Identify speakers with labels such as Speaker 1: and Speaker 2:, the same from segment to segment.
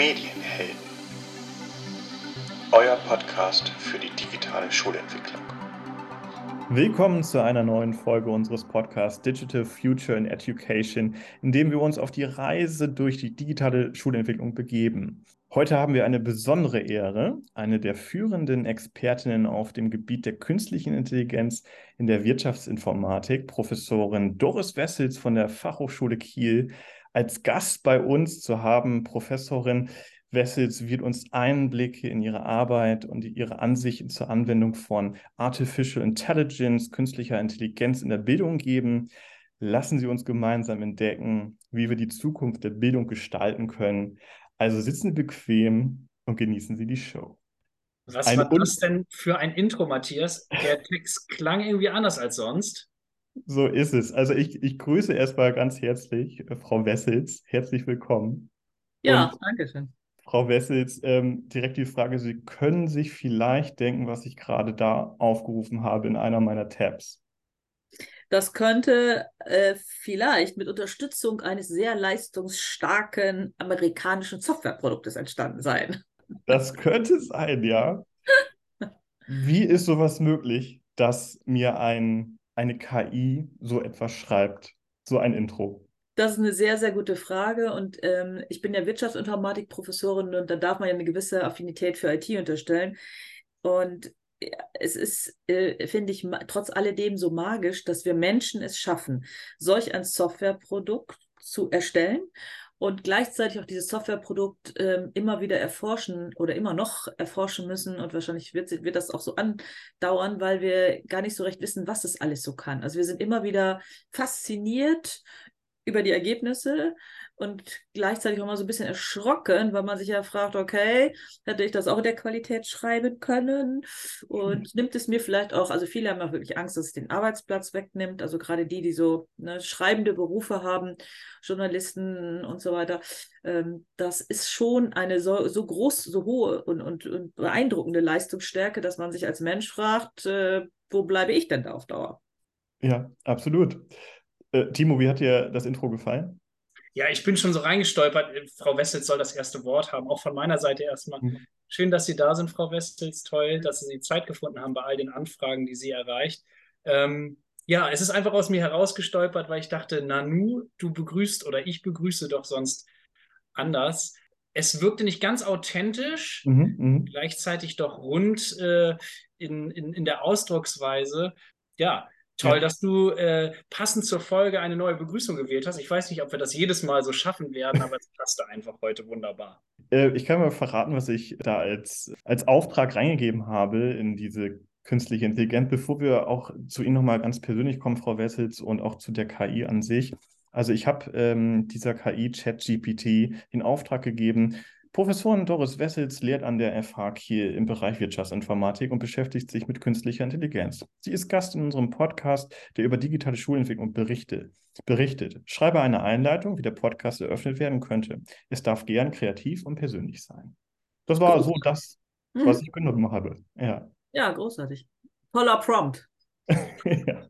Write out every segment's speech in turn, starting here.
Speaker 1: Medienhelden. Euer Podcast für die digitale Schulentwicklung.
Speaker 2: Willkommen zu einer neuen Folge unseres Podcasts Digital Future in Education, in dem wir uns auf die Reise durch die digitale Schulentwicklung begeben. Heute haben wir eine besondere Ehre, eine der führenden Expertinnen auf dem Gebiet der künstlichen Intelligenz in der Wirtschaftsinformatik, Professorin Doris Wessels von der Fachhochschule Kiel, als Gast bei uns zu haben. Professorin Wessels wird uns Einblicke in ihre Arbeit und ihre Ansichten zur Anwendung von Artificial Intelligence, künstlicher Intelligenz in der Bildung geben. Lassen Sie uns gemeinsam entdecken, wie wir die Zukunft der Bildung gestalten können. Also sitzen Sie bequem und genießen Sie die Show.
Speaker 3: Was ein war das denn für ein Intro, Matthias? Der Text klang irgendwie anders als sonst.
Speaker 2: So ist es. Also ich, ich grüße erstmal ganz herzlich äh, Frau Wessels. Herzlich willkommen.
Speaker 4: Ja, danke schön.
Speaker 2: Frau Wessels, ähm, direkt die Frage, Sie können sich vielleicht denken, was ich gerade da aufgerufen habe in einer meiner Tabs.
Speaker 4: Das könnte äh, vielleicht mit Unterstützung eines sehr leistungsstarken amerikanischen Softwareproduktes entstanden sein.
Speaker 2: Das könnte sein, ja. Wie ist sowas möglich, dass mir ein, eine KI so etwas schreibt, so ein Intro?
Speaker 4: Das ist eine sehr, sehr gute Frage. Und ähm, ich bin ja Wirtschaftsinformatik-Professorin und da darf man ja eine gewisse Affinität für IT unterstellen. Und es ist, äh, finde ich, trotz alledem so magisch, dass wir Menschen es schaffen, solch ein Softwareprodukt zu erstellen und gleichzeitig auch dieses Softwareprodukt äh, immer wieder erforschen oder immer noch erforschen müssen und wahrscheinlich wird, wird das auch so andauern, weil wir gar nicht so recht wissen, was es alles so kann. Also wir sind immer wieder fasziniert über die Ergebnisse und gleichzeitig auch mal so ein bisschen erschrocken, weil man sich ja fragt, okay, hätte ich das auch in der Qualität schreiben können? Und mhm. nimmt es mir vielleicht auch, also viele haben auch wirklich Angst, dass es den Arbeitsplatz wegnimmt, also gerade die, die so ne, schreibende Berufe haben, Journalisten und so weiter. Ähm, das ist schon eine so, so groß, so hohe und, und, und beeindruckende Leistungsstärke, dass man sich als Mensch fragt, äh, wo bleibe ich denn da auf Dauer?
Speaker 2: Ja, absolut. Äh, Timo, wie hat dir das Intro gefallen?
Speaker 3: Ja, ich bin schon so reingestolpert. Frau Wessels soll das erste Wort haben. Auch von meiner Seite erstmal. Mhm. Schön, dass Sie da sind, Frau Wessels. Toll, dass Sie Zeit gefunden haben bei all den Anfragen, die Sie erreicht. Ähm, ja, es ist einfach aus mir herausgestolpert, weil ich dachte, Nanu, du begrüßt oder ich begrüße doch sonst anders. Es wirkte nicht ganz authentisch, mhm, mhm. gleichzeitig doch rund äh, in, in, in der Ausdrucksweise. Ja, Toll, ja. dass du äh, passend zur Folge eine neue Begrüßung gewählt hast. Ich weiß nicht, ob wir das jedes Mal so schaffen werden, aber es passte einfach heute wunderbar.
Speaker 2: Äh, ich kann mal verraten, was ich da als, als Auftrag reingegeben habe in diese künstliche Intelligenz, bevor wir auch zu Ihnen nochmal ganz persönlich kommen, Frau Wessels, und auch zu der KI an sich. Also ich habe ähm, dieser KI ChatGPT den Auftrag gegeben, Professorin Doris Wessels lehrt an der FH Kiel im Bereich Wirtschaftsinformatik und beschäftigt sich mit künstlicher Intelligenz. Sie ist Gast in unserem Podcast, der über digitale Schulentwicklung berichtet. berichtet. Schreibe eine Einleitung, wie der Podcast eröffnet werden könnte. Es darf gern kreativ und persönlich sein. Das war so das, mhm. was ich genommen habe. Ja,
Speaker 4: ja großartig. Toller Prompt.
Speaker 2: ja.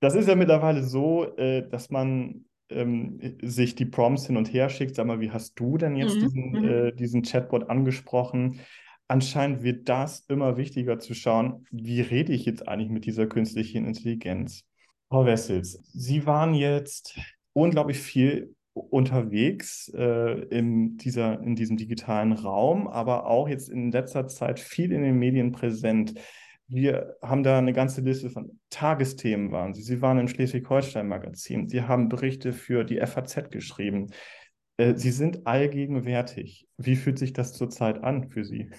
Speaker 2: Das ist ja mittlerweile so, äh, dass man ähm, sich die Prompts hin und her schickt. Sag mal, wie hast du denn jetzt mhm. diesen, mhm. äh, diesen Chatbot angesprochen? Anscheinend wird das immer wichtiger zu schauen, wie rede ich jetzt eigentlich mit dieser künstlichen Intelligenz? Frau Wessels, Sie waren jetzt unglaublich viel unterwegs äh, in, dieser, in diesem digitalen Raum, aber auch jetzt in letzter Zeit viel in den Medien präsent. Wir haben da eine ganze Liste von Tagesthemen waren Sie. Sie waren im Schleswig-Holstein-Magazin. Sie haben Berichte für die FAZ geschrieben. Äh, Sie sind allgegenwärtig. Wie fühlt sich das zurzeit an für Sie?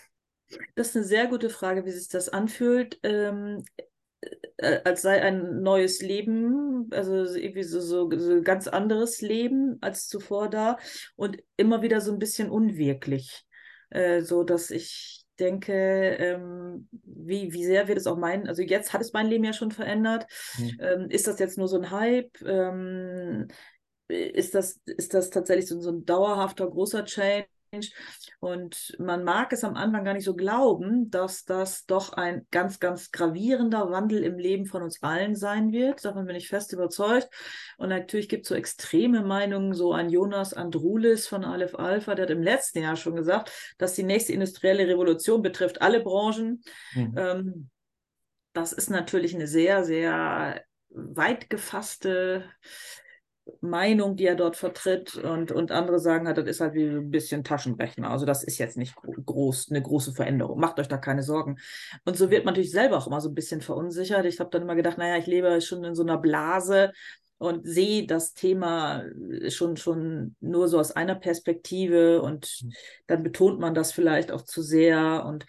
Speaker 4: Das ist eine sehr gute Frage, wie sich das anfühlt. Ähm, äh, als sei ein neues Leben, also irgendwie so, so, so ganz anderes Leben als zuvor da und immer wieder so ein bisschen unwirklich. Äh, so dass ich denke, ähm, wie, wie sehr wird es auch mein, also jetzt hat es mein Leben ja schon verändert. Mhm. Ähm, ist das jetzt nur so ein Hype? Ähm, ist, das, ist das tatsächlich so, so ein dauerhafter großer Change? Und man mag es am Anfang gar nicht so glauben, dass das doch ein ganz, ganz gravierender Wandel im Leben von uns allen sein wird. Davon bin ich fest überzeugt. Und natürlich gibt es so extreme Meinungen, so ein Jonas Andrulis von Aleph Alpha, der hat im letzten Jahr schon gesagt, dass die nächste industrielle Revolution betrifft alle Branchen. Mhm. Ähm, das ist natürlich eine sehr, sehr weit gefasste Meinung, die er dort vertritt und, und andere sagen halt, das ist halt wie ein bisschen Taschenrechner. Also das ist jetzt nicht groß, eine große Veränderung. Macht euch da keine Sorgen. Und so wird man natürlich selber auch immer so ein bisschen verunsichert. Ich habe dann immer gedacht, naja, ich lebe schon in so einer Blase und sehe das Thema schon, schon nur so aus einer Perspektive und mhm. dann betont man das vielleicht auch zu sehr und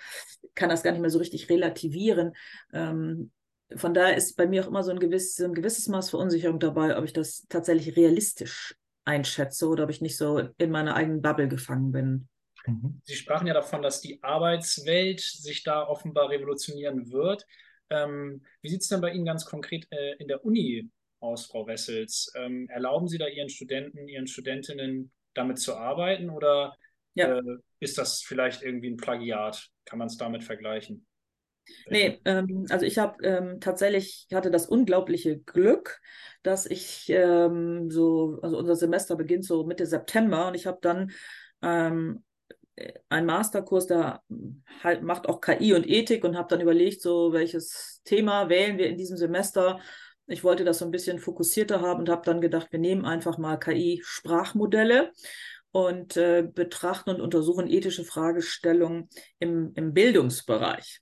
Speaker 4: kann das gar nicht mehr so richtig relativieren. Ähm, von daher ist bei mir auch immer so ein, gewiss, so ein gewisses Maß Verunsicherung dabei, ob ich das tatsächlich realistisch einschätze oder ob ich nicht so in meiner eigenen Bubble gefangen bin.
Speaker 3: Mhm. Sie sprachen ja davon, dass die Arbeitswelt sich da offenbar revolutionieren wird. Ähm, wie sieht es denn bei Ihnen ganz konkret äh, in der Uni aus, Frau Wessels? Ähm, erlauben Sie da Ihren Studenten, Ihren Studentinnen damit zu arbeiten oder ja. äh, ist das vielleicht irgendwie ein Plagiat? Kann man es damit vergleichen?
Speaker 4: Nee, ähm, also ich habe ähm, tatsächlich, hatte das unglaubliche Glück, dass ich ähm, so, also unser Semester beginnt so Mitte September und ich habe dann ähm, einen Masterkurs, der halt macht auch KI und Ethik und habe dann überlegt, so welches Thema wählen wir in diesem Semester. Ich wollte das so ein bisschen fokussierter haben und habe dann gedacht, wir nehmen einfach mal KI-Sprachmodelle und äh, betrachten und untersuchen ethische Fragestellungen im, im Bildungsbereich.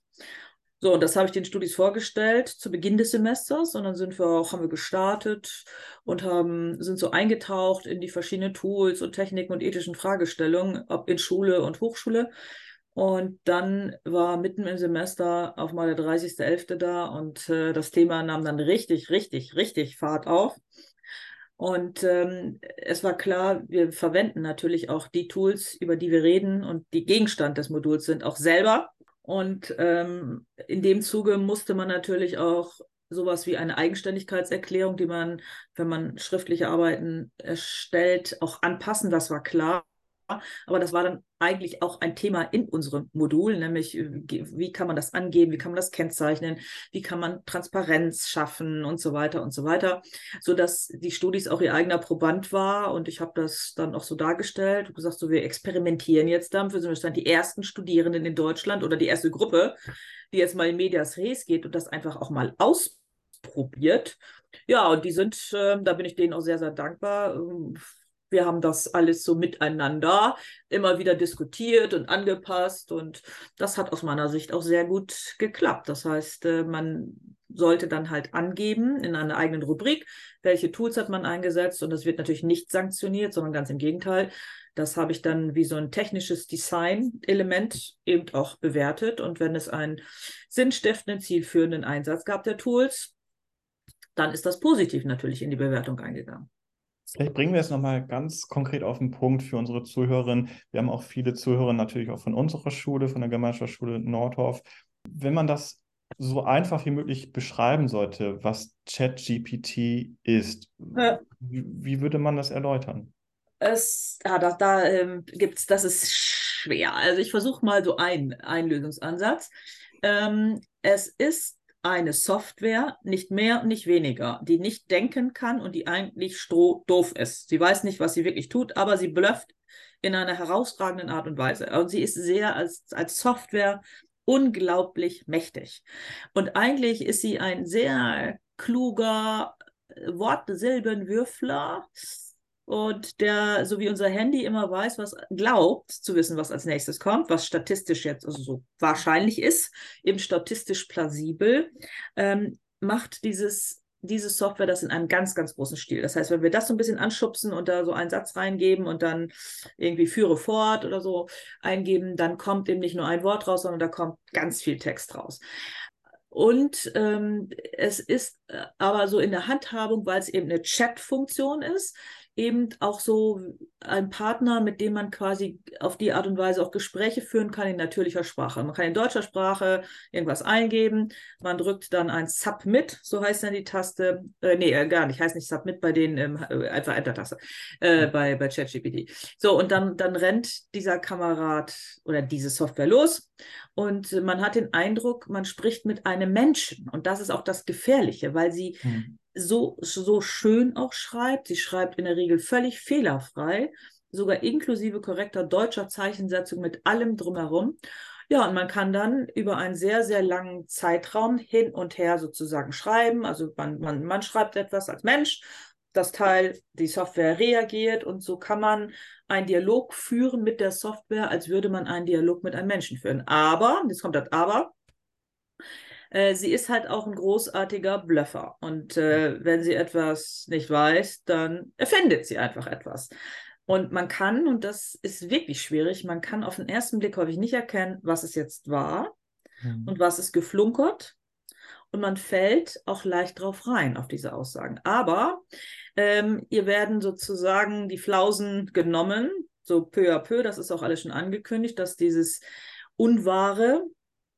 Speaker 4: So, und das habe ich den Studis vorgestellt zu Beginn des Semesters und dann sind wir auch, haben wir gestartet und haben, sind so eingetaucht in die verschiedenen Tools und Techniken und ethischen Fragestellungen, ob in Schule und Hochschule. Und dann war mitten im Semester auf mal der 30.11. da und äh, das Thema nahm dann richtig, richtig, richtig Fahrt auf. Und ähm, es war klar, wir verwenden natürlich auch die Tools, über die wir reden und die Gegenstand des Moduls sind, auch selber. Und ähm, in dem Zuge musste man natürlich auch sowas wie eine Eigenständigkeitserklärung, die man, wenn man schriftliche Arbeiten erstellt, auch anpassen. Das war klar. Aber das war dann eigentlich auch ein Thema in unserem Modul, nämlich äh, wie kann man das angeben, wie kann man das kennzeichnen, wie kann man Transparenz schaffen und so weiter und so weiter, sodass die Studis auch ihr eigener Proband war und ich habe das dann auch so dargestellt und gesagt, so wir experimentieren jetzt damit, wir sind dann die ersten Studierenden in Deutschland oder die erste Gruppe, die jetzt mal in Medias Res geht und das einfach auch mal ausprobiert. Ja, und die sind, äh, da bin ich denen auch sehr, sehr dankbar, äh, wir haben das alles so miteinander immer wieder diskutiert und angepasst und das hat aus meiner Sicht auch sehr gut geklappt. Das heißt, äh, man sollte dann halt angeben in einer eigenen Rubrik, welche Tools hat man eingesetzt und das wird natürlich nicht sanktioniert, sondern ganz im Gegenteil. Das habe ich dann wie so ein technisches Design-Element eben auch bewertet und wenn es einen sinnstiftenden, zielführenden Einsatz gab der Tools, dann ist das positiv natürlich in die Bewertung eingegangen.
Speaker 2: Vielleicht bringen wir es nochmal ganz konkret auf den Punkt für unsere Zuhörerinnen. Wir haben auch viele Zuhörer natürlich auch von unserer Schule, von der Gemeinschaftsschule Nordhof. Wenn man das so einfach wie möglich beschreiben sollte, was ChatGPT ist, ja. wie, wie, würde man das erläutern?
Speaker 4: Es, ja, da, da ähm, gibt es, das ist schwer. Also ich versuche mal so einen, einen Lösungsansatz. Ähm, es ist eine Software, nicht mehr und nicht weniger, die nicht denken kann und die eigentlich doof ist. Sie weiß nicht, was sie wirklich tut, aber sie blufft in einer herausragenden Art und Weise. Und sie ist sehr als, als Software unglaublich mächtig. Und eigentlich ist sie ein sehr kluger Wortsilbenwürfler, und der, so wie unser Handy immer weiß, was glaubt zu wissen, was als nächstes kommt, was statistisch jetzt also so wahrscheinlich ist, eben statistisch plausibel, ähm, macht dieses diese Software das in einem ganz, ganz großen Stil. Das heißt, wenn wir das so ein bisschen anschubsen und da so einen Satz reingeben und dann irgendwie führe fort oder so eingeben, dann kommt eben nicht nur ein Wort raus, sondern da kommt ganz viel Text raus. Und ähm, es ist äh, aber so in der Handhabung, weil es eben eine Chat-Funktion ist, eben auch so ein Partner, mit dem man quasi auf die Art und Weise auch Gespräche führen kann in natürlicher Sprache. Man kann in deutscher Sprache irgendwas eingeben, man drückt dann ein Submit, so heißt dann die Taste. Äh, nee, äh, gar nicht, heißt nicht Submit bei den, ähm, äh, einfach Enter-Taste, äh, bei, bei ChatGPT. So, und dann, dann rennt dieser Kamerad oder diese Software los und man hat den Eindruck, man spricht mit einem Menschen. Und das ist auch das Gefährliche, weil sie hm. So, so schön auch schreibt. Sie schreibt in der Regel völlig fehlerfrei, sogar inklusive korrekter deutscher Zeichensetzung mit allem drumherum. Ja, und man kann dann über einen sehr, sehr langen Zeitraum hin und her sozusagen schreiben. Also man, man, man schreibt etwas als Mensch, das Teil, die Software reagiert und so kann man einen Dialog führen mit der Software, als würde man einen Dialog mit einem Menschen führen. Aber, jetzt kommt das Aber, äh, sie ist halt auch ein großartiger Bluffer. Und äh, wenn sie etwas nicht weiß, dann erfindet sie einfach etwas. Und man kann, und das ist wirklich schwierig, man kann auf den ersten Blick häufig nicht erkennen, was es jetzt war mhm. und was ist geflunkert. Und man fällt auch leicht drauf rein, auf diese Aussagen. Aber ähm, ihr werden sozusagen die Flausen genommen, so peu à peu, das ist auch alles schon angekündigt, dass dieses Unwahre,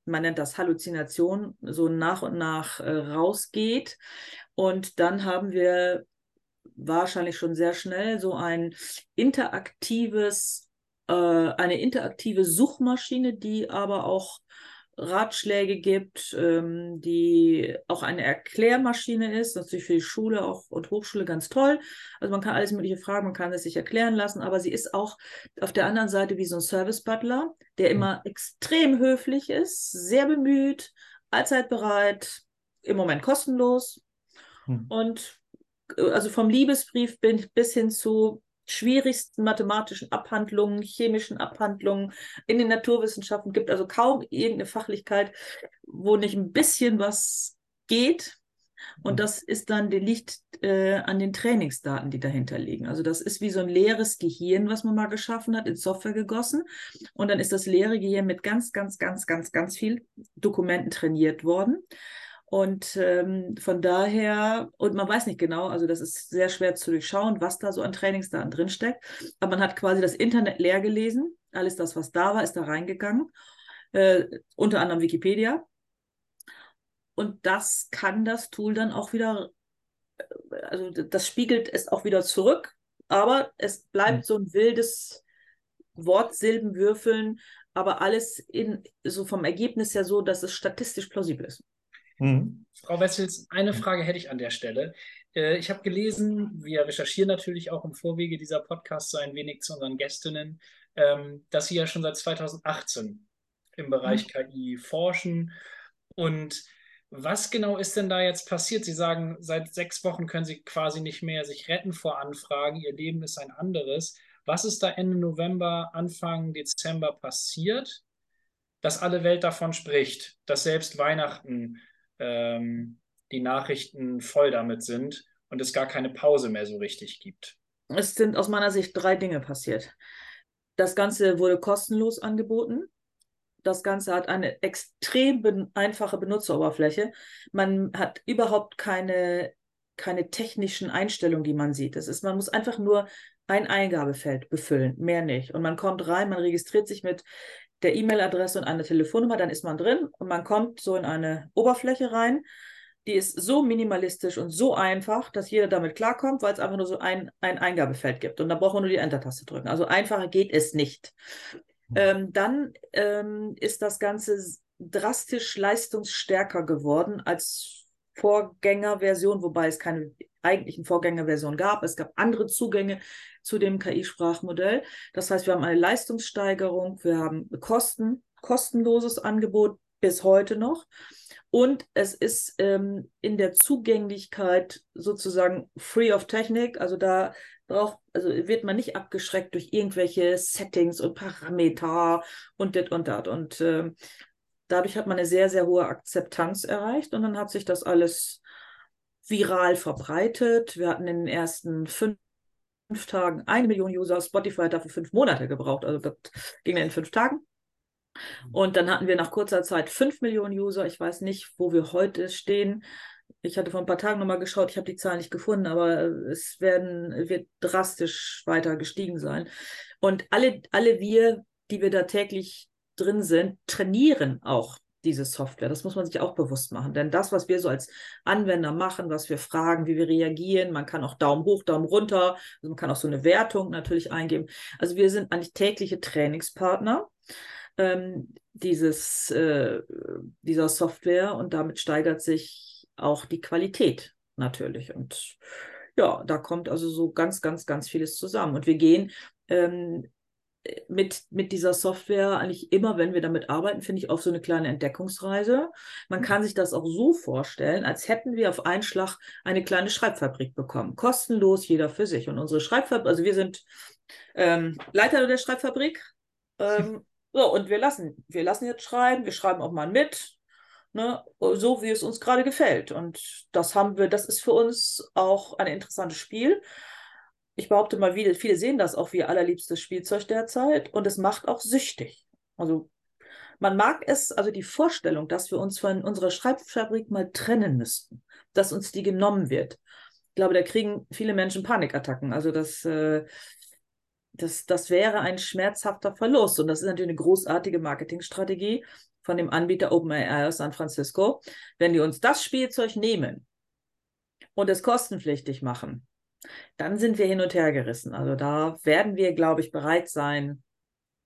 Speaker 4: man nennt das Halluzination, so nach und nach äh, rausgeht. Und dann haben wir wahrscheinlich schon sehr schnell so ein interaktives, äh, eine interaktive Suchmaschine, die aber auch Ratschläge gibt, ähm, die auch eine Erklärmaschine ist. Natürlich für die Schule auch und Hochschule ganz toll. Also man kann alles mögliche fragen, man kann es sich erklären lassen, aber sie ist auch auf der anderen Seite wie so ein Service-Butler, der mhm. immer extrem höflich ist, sehr bemüht, allzeit bereit, im Moment kostenlos. Mhm. Und äh, also vom Liebesbrief bis hin zu schwierigsten mathematischen Abhandlungen, chemischen Abhandlungen in den Naturwissenschaften gibt also kaum irgendeine Fachlichkeit, wo nicht ein bisschen was geht. Und mhm. das ist dann, die liegt äh, an den Trainingsdaten, die dahinter liegen. Also das ist wie so ein leeres Gehirn, was man mal geschaffen hat, in Software gegossen. Und dann ist das leere Gehirn mit ganz, ganz, ganz, ganz, ganz viel Dokumenten trainiert worden. Und ähm, von daher, und man weiß nicht genau, also das ist sehr schwer zu durchschauen, was da so an Trainingsdaten drinsteckt. Aber man hat quasi das Internet leer gelesen. Alles das, was da war, ist da reingegangen. Äh, unter anderem Wikipedia. Und das kann das Tool dann auch wieder, äh, also das spiegelt es auch wieder zurück, aber es bleibt mhm. so ein wildes Wortsilbenwürfeln, aber alles in, so vom Ergebnis her so, dass es statistisch plausibel ist.
Speaker 3: Mhm. Frau Wessels, eine Frage hätte ich an der Stelle. Äh, ich habe gelesen, wir recherchieren natürlich auch im Vorwege dieser Podcasts so ein wenig zu unseren Gästinnen, ähm, dass Sie ja schon seit 2018 im Bereich mhm. KI forschen. Und was genau ist denn da jetzt passiert? Sie sagen, seit sechs Wochen können Sie quasi nicht mehr sich retten vor Anfragen. Ihr Leben ist ein anderes. Was ist da Ende November, Anfang Dezember passiert, dass alle Welt davon spricht, dass selbst Weihnachten ähm, die Nachrichten voll damit sind und es gar keine Pause mehr so richtig gibt.
Speaker 4: Es sind aus meiner Sicht drei Dinge passiert. Das Ganze wurde kostenlos angeboten. Das Ganze hat eine extrem ben einfache Benutzeroberfläche. Man hat überhaupt keine, keine technischen Einstellungen, die man sieht. Das ist, man muss einfach nur ein Eingabefeld befüllen, mehr nicht. Und man kommt rein, man registriert sich mit der E-Mail-Adresse und einer Telefonnummer, dann ist man drin und man kommt so in eine Oberfläche rein. Die ist so minimalistisch und so einfach, dass jeder damit klarkommt, weil es einfach nur so ein, ein Eingabefeld gibt. Und da braucht man nur die Enter-Taste drücken. Also einfacher geht es nicht. Mhm. Ähm, dann ähm, ist das Ganze drastisch leistungsstärker geworden als Vorgängerversion, wobei es keine eigentlichen Vorgängerversion gab. Es gab andere Zugänge zu dem KI-Sprachmodell. Das heißt, wir haben eine Leistungssteigerung, wir haben Kosten, kostenloses Angebot bis heute noch. Und es ist ähm, in der Zugänglichkeit sozusagen free of Technik. Also da braucht, also wird man nicht abgeschreckt durch irgendwelche Settings und Parameter und das und das. Und äh, dadurch hat man eine sehr, sehr hohe Akzeptanz erreicht und dann hat sich das viral verbreitet. Wir hatten in den ersten fünf fünf Tagen eine Million User. Spotify hat dafür fünf Monate gebraucht. Also das ging dann in fünf Tagen. Und dann hatten wir nach kurzer Zeit fünf Millionen User. Ich weiß nicht, wo wir heute stehen. Ich hatte vor ein paar Tagen nochmal geschaut, ich habe die Zahlen nicht gefunden, aber es werden, wird drastisch weiter gestiegen sein. Und alle, alle wir, die wir da täglich drin sind, trainieren auch diese Software. Das muss man sich auch bewusst machen. Denn das, was wir so als Anwender machen, was wir fragen, wie wir reagieren, man kann auch Daumen hoch, Daumen runter, also man kann auch so eine Wertung natürlich eingeben. Also wir sind eigentlich tägliche Trainingspartner ähm, dieses, äh, dieser Software und damit steigert sich auch die Qualität natürlich. Und ja, da kommt also so ganz, ganz, ganz vieles zusammen. Und wir gehen ähm, mit, mit dieser Software eigentlich immer, wenn wir damit arbeiten, finde ich, auf so eine kleine Entdeckungsreise. Man kann sich das auch so vorstellen, als hätten wir auf einen Schlag eine kleine Schreibfabrik bekommen. Kostenlos, jeder für sich. Und unsere Schreibfabrik, also wir sind ähm, Leiter der Schreibfabrik. Ähm, so, und wir lassen, wir lassen jetzt schreiben, wir schreiben auch mal mit, ne, so wie es uns gerade gefällt. Und das haben wir, das ist für uns auch ein interessantes Spiel ich behaupte mal, viele, sehen das auch wie ihr allerliebstes Spielzeug derzeit und es macht auch süchtig. Also man mag es, also die Vorstellung, dass wir uns von unserer Schreibfabrik mal trennen müssten, dass uns die genommen wird. Ich glaube, da kriegen viele Menschen Panikattacken. Also das, äh, das, das wäre ein schmerzhafter Verlust. Und das ist natürlich eine großartige Marketingstrategie von dem Anbieter OpenAI aus San Francisco. Wenn die uns das Spielzeug nehmen und es kostenpflichtig machen, dann sind wir hin und her gerissen. Also da werden wir, glaube ich, bereit sein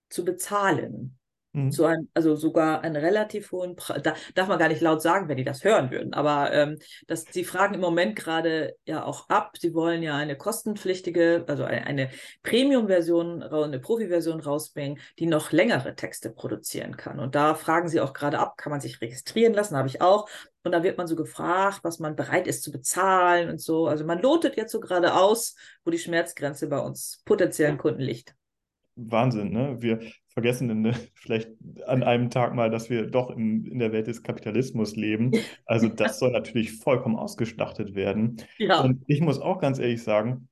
Speaker 4: zu bezahlen. Mhm. Zu einem, also sogar einen relativ hohen Preis. Da darf man gar nicht laut sagen, wenn die das hören würden. Aber ähm, das, sie fragen im Moment gerade ja auch ab. Sie wollen ja eine kostenpflichtige, also eine, eine Premium-Version, eine Profi-Version rausbringen, die noch längere Texte produzieren kann. Und da fragen sie auch gerade ab, kann man sich registrieren lassen? Habe ich auch. Und da wird man so gefragt, was man bereit ist zu bezahlen und so. Also man lotet jetzt so gerade aus, wo die Schmerzgrenze bei uns potenziellen Kunden liegt.
Speaker 2: Wahnsinn, ne? Wir vergessen in, vielleicht an einem Tag mal, dass wir doch in, in der Welt des Kapitalismus leben. Also das soll natürlich vollkommen ausgeschlachtet werden. Ja. Und ich muss auch ganz ehrlich sagen,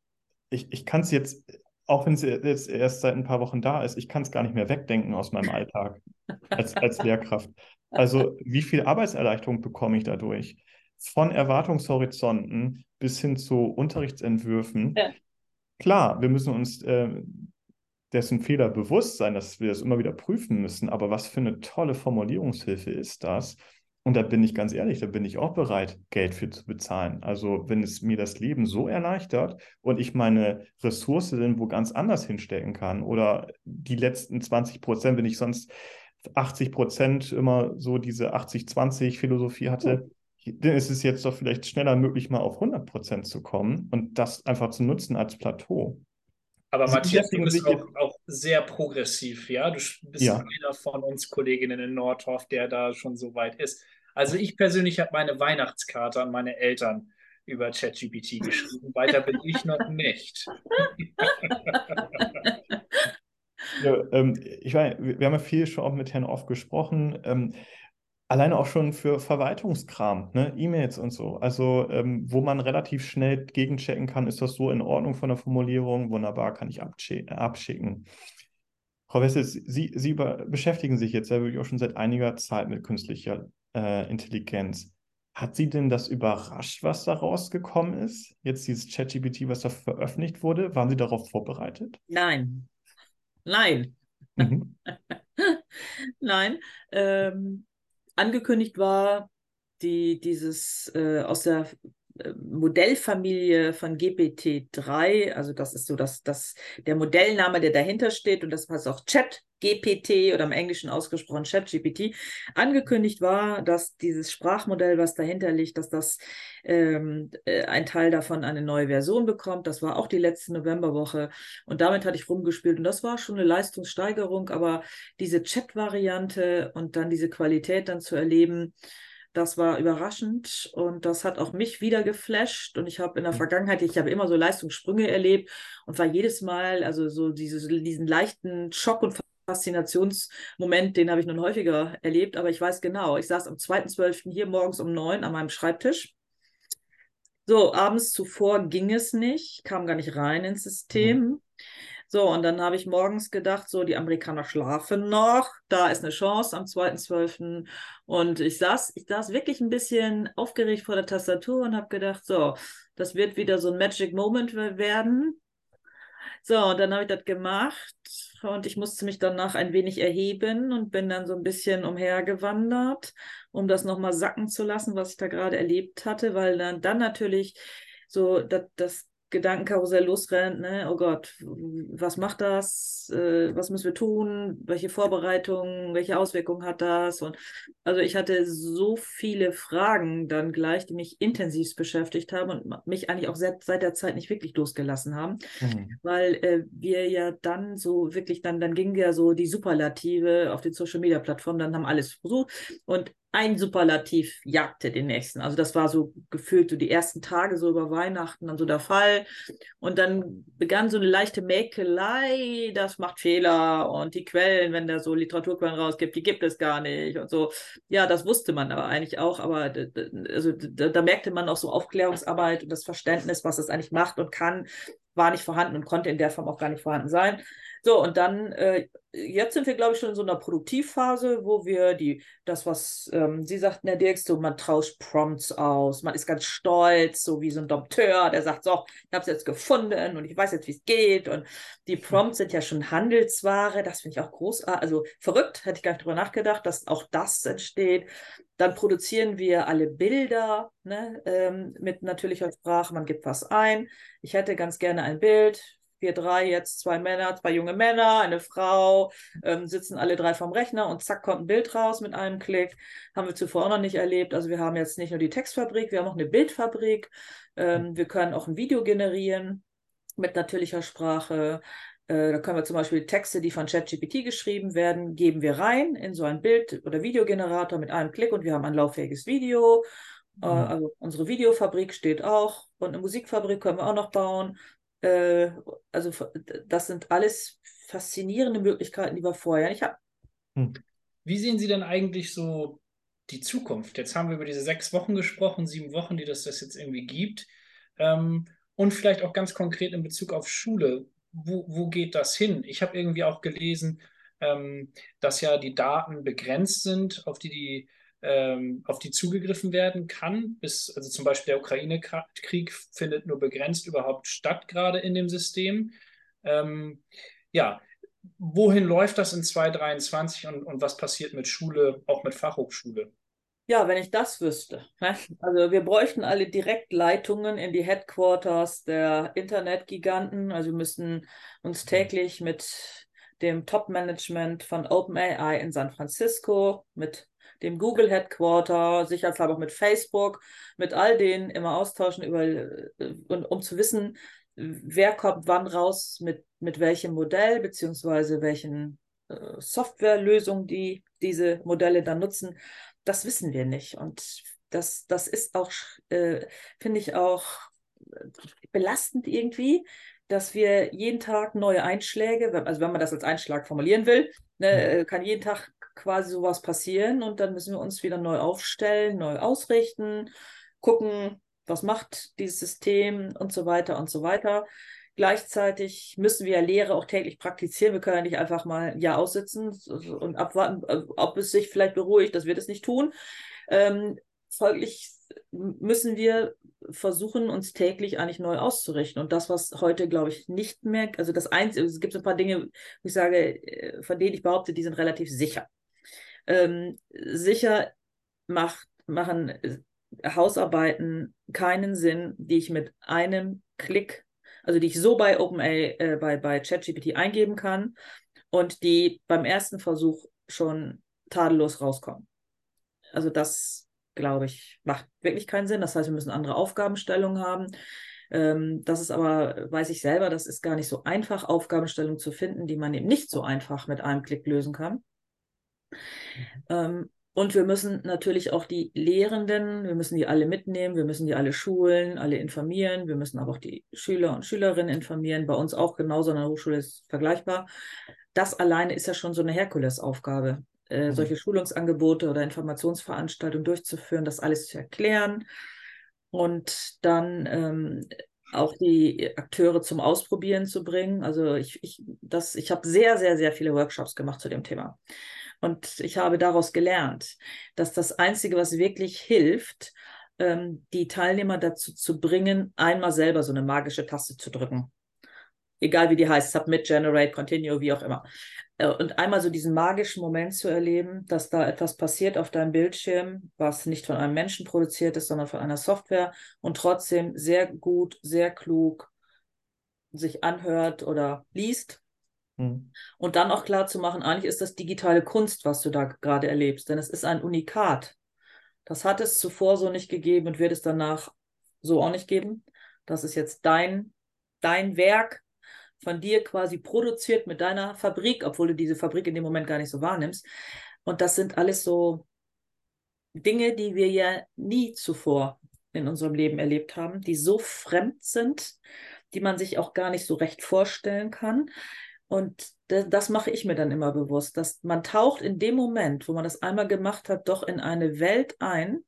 Speaker 2: ich, ich kann es jetzt, auch wenn es jetzt erst seit ein paar Wochen da ist, ich kann es gar nicht mehr wegdenken aus meinem Alltag als, als Lehrkraft. Also wie viel Arbeitserleichterung bekomme ich dadurch? Von Erwartungshorizonten bis hin zu Unterrichtsentwürfen. Ja. Klar, wir müssen uns äh, dessen Fehler bewusst sein, dass wir das immer wieder prüfen müssen. Aber was für eine tolle Formulierungshilfe ist das? Und da bin ich ganz ehrlich, da bin ich auch bereit, Geld für zu bezahlen. Also wenn es mir das Leben so erleichtert und ich meine Ressource wo ganz anders hinstecken kann oder die letzten 20 Prozent, wenn ich sonst 80 Prozent immer so diese 80-20 Philosophie hatte, dann ist es jetzt doch vielleicht schneller möglich, mal auf 100 Prozent zu kommen und das einfach zu nutzen als Plateau.
Speaker 3: Aber Sie Matthias, du bist auch, auch, sehr progressiv, ja? Du bist ja. einer von uns Kolleginnen in Nordhoff, der da schon so weit ist. Also ich persönlich habe meine Weihnachtskarte an meine Eltern über ChatGPT geschrieben. Weiter bin ich noch nicht.
Speaker 2: ja, ähm, ich meine, wir haben ja viel schon auch mit Herrn Off gesprochen. Ähm, Alleine auch schon für Verwaltungskram, ne? E-Mails und so. Also, ähm, wo man relativ schnell gegenchecken kann, ist das so in Ordnung von der Formulierung? Wunderbar, kann ich abschicken. Frau Wessels, Sie, Sie beschäftigen sich jetzt ja wirklich auch schon seit einiger Zeit mit künstlicher äh, Intelligenz. Hat Sie denn das überrascht, was da rausgekommen ist? Jetzt dieses ChatGPT, was da veröffentlicht wurde? Waren Sie darauf vorbereitet?
Speaker 4: Nein. Nein. Mhm. Nein. Ähm, angekündigt war, die dieses äh, aus der Modellfamilie von GPT-3, also das ist so das, das, der Modellname, der dahinter steht und das heißt auch Chat GPT oder im Englischen ausgesprochen ChatGPT, angekündigt war, dass dieses Sprachmodell, was dahinter liegt, dass das ähm, äh, ein Teil davon eine neue Version bekommt. Das war auch die letzte Novemberwoche und damit hatte ich rumgespielt und das war schon eine Leistungssteigerung, aber diese Chat-Variante und dann diese Qualität dann zu erleben, das war überraschend und das hat auch mich wieder geflasht. Und ich habe in der mhm. Vergangenheit, ich habe immer so Leistungssprünge erlebt und war jedes Mal, also so dieses, diesen leichten Schock und Faszinationsmoment, den habe ich nun häufiger erlebt, aber ich weiß genau, ich saß am 2.12. hier morgens um neun an meinem Schreibtisch. So, abends zuvor ging es nicht, kam gar nicht rein ins System. Mhm. So, und dann habe ich morgens gedacht, so, die Amerikaner schlafen noch, da ist eine Chance am 2.12. Und ich saß, ich saß wirklich ein bisschen aufgeregt vor der Tastatur und habe gedacht, so, das wird wieder so ein Magic Moment werden. So, und dann habe ich das gemacht und ich musste mich danach ein wenig erheben und bin dann so ein bisschen umhergewandert, um das nochmal sacken zu lassen, was ich da gerade erlebt hatte, weil dann, dann natürlich so das, das Gedankenkarussell losrennt, ne? Oh Gott, was macht das? Äh, was müssen wir tun? Welche Vorbereitungen, welche Auswirkungen hat das? Und also ich hatte so viele Fragen dann gleich, die mich intensiv beschäftigt haben und mich eigentlich auch seit, seit der Zeit nicht wirklich losgelassen haben, mhm. weil äh, wir ja dann so wirklich dann, dann ging ja so die Superlative auf den Social Media Plattformen, dann haben alles versucht und ein Superlativ jagte den nächsten. Also das war so gefühlt so die ersten Tage so über Weihnachten dann so der Fall. Und dann begann so eine leichte Mäkelei, das macht Fehler und die Quellen, wenn der so Literaturquellen rausgibt, die gibt es gar nicht und so. Ja, das wusste man aber eigentlich auch, aber also da, da merkte man auch so Aufklärungsarbeit und das Verständnis, was es eigentlich macht und kann, war nicht vorhanden und konnte in der Form auch gar nicht vorhanden sein. So, und dann, äh, jetzt sind wir, glaube ich, schon in so einer Produktivphase, wo wir die, das, was ähm, Sie sagten, Herr Dirk, so, man tauscht Prompts aus, man ist ganz stolz, so wie so ein Dompteur, der sagt, so, ich habe es jetzt gefunden und ich weiß jetzt, wie es geht. Und die Prompts sind ja schon Handelsware, das finde ich auch großartig, also verrückt, hätte ich gar nicht drüber nachgedacht, dass auch das entsteht. Dann produzieren wir alle Bilder ne, ähm, mit natürlicher Sprache, man gibt was ein. Ich hätte ganz gerne ein Bild, wir drei jetzt, zwei Männer, zwei junge Männer, eine Frau, ähm, sitzen alle drei vorm Rechner und zack kommt ein Bild raus mit einem Klick. Haben wir zuvor auch noch nicht erlebt. Also wir haben jetzt nicht nur die Textfabrik, wir haben auch eine Bildfabrik. Ähm, wir können auch ein Video generieren mit natürlicher Sprache. Äh, da können wir zum Beispiel Texte, die von ChatGPT geschrieben werden, geben wir rein in so ein Bild- oder Videogenerator mit einem Klick und wir haben ein lauffähiges Video. Äh, mhm. Also unsere Videofabrik steht auch und eine Musikfabrik können wir auch noch bauen. Äh, also das sind alles faszinierende Möglichkeiten, die wir vorher nicht hatten.
Speaker 3: Hm. Wie sehen Sie denn eigentlich so die Zukunft? Jetzt haben wir über diese sechs Wochen gesprochen, sieben Wochen, die das, das jetzt irgendwie gibt. Ähm, und vielleicht auch ganz konkret in Bezug auf Schule. Wo, wo geht das hin? Ich habe irgendwie auch gelesen, ähm, dass ja die Daten begrenzt sind, auf die die ähm, auf die zugegriffen werden kann. Bis, also zum Beispiel der Ukraine-Krieg findet nur begrenzt überhaupt statt, gerade in dem System. Ähm, ja, wohin läuft das in 2023 und, und was passiert mit Schule, auch mit Fachhochschule?
Speaker 4: Ja, wenn ich das wüsste. Ne? Also wir bräuchten alle Direktleitungen in die Headquarters der Internetgiganten. Also wir müssen uns täglich mit dem Top-Management von OpenAI in San Francisco, mit dem Google Headquarter, sicherheitshalber auch mit Facebook, mit all denen immer austauschen, über, äh, und, um zu wissen, wer kommt wann raus mit, mit welchem Modell, beziehungsweise welchen äh, Softwarelösungen die diese Modelle dann nutzen. Das wissen wir nicht. Und das, das ist auch, äh, finde ich auch belastend irgendwie, dass wir jeden Tag neue Einschläge, also wenn man das als Einschlag formulieren will, ne, kann jeden Tag quasi sowas passieren und dann müssen wir uns wieder neu aufstellen, neu ausrichten, gucken, was macht dieses System und so weiter und so weiter. Gleichzeitig müssen wir Lehre auch täglich praktizieren. Wir können ja nicht einfach mal ein Jahr aussitzen und abwarten, äh, ob es sich vielleicht beruhigt. Das wird es nicht tun. Ähm, folglich müssen wir versuchen, uns täglich eigentlich neu auszurichten. Und das, was heute, glaube ich, nicht mehr, also das Einzige, es gibt ein paar Dinge, wo ich sage, äh, von denen ich behaupte, die sind relativ sicher. Ähm, sicher macht, machen Hausarbeiten keinen Sinn, die ich mit einem Klick, also die ich so bei OpenAI, äh, bei, bei ChatGPT eingeben kann und die beim ersten Versuch schon tadellos rauskommen. Also das, glaube ich, macht wirklich keinen Sinn. Das heißt, wir müssen andere Aufgabenstellungen haben. Ähm, das ist aber, weiß ich selber, das ist gar nicht so einfach, Aufgabenstellungen zu finden, die man eben nicht so einfach mit einem Klick lösen kann. Ähm, und wir müssen natürlich auch die Lehrenden, wir müssen die alle mitnehmen, wir müssen die alle schulen, alle informieren, wir müssen aber auch die Schüler und Schülerinnen informieren. Bei uns auch genauso an der Hochschule ist vergleichbar. Das alleine ist ja schon so eine Herkulesaufgabe, äh, mhm. solche Schulungsangebote oder Informationsveranstaltungen durchzuführen, das alles zu erklären. Und dann ähm, auch die Akteure zum Ausprobieren zu bringen. Also ich, ich, ich habe sehr, sehr, sehr viele Workshops gemacht zu dem Thema. Und ich habe daraus gelernt, dass das Einzige, was wirklich hilft, ähm, die Teilnehmer dazu zu bringen, einmal selber so eine magische Taste zu drücken. Egal wie die heißt, Submit, Generate, Continue, wie auch immer. Äh, und einmal so diesen magischen Moment zu erleben, dass da etwas passiert auf deinem Bildschirm, was nicht von einem Menschen produziert ist, sondern von einer Software und trotzdem sehr gut, sehr klug sich anhört oder liest. Hm. Und dann auch klar zu machen, eigentlich ist das digitale Kunst, was du da gerade erlebst, denn es ist ein Unikat. Das hat es zuvor so nicht gegeben und wird es danach so auch nicht geben. Das ist jetzt dein, dein Werk, von dir quasi produziert mit deiner Fabrik, obwohl du diese Fabrik in dem Moment gar nicht so wahrnimmst. Und das sind alles so Dinge, die wir ja nie zuvor in unserem Leben erlebt haben, die so fremd sind, die man sich auch gar nicht so recht vorstellen kann. Und das, mache ich mir dann immer bewusst, dass man taucht in dem Moment, wo man das einmal gemacht hat, doch in eine Welt ein,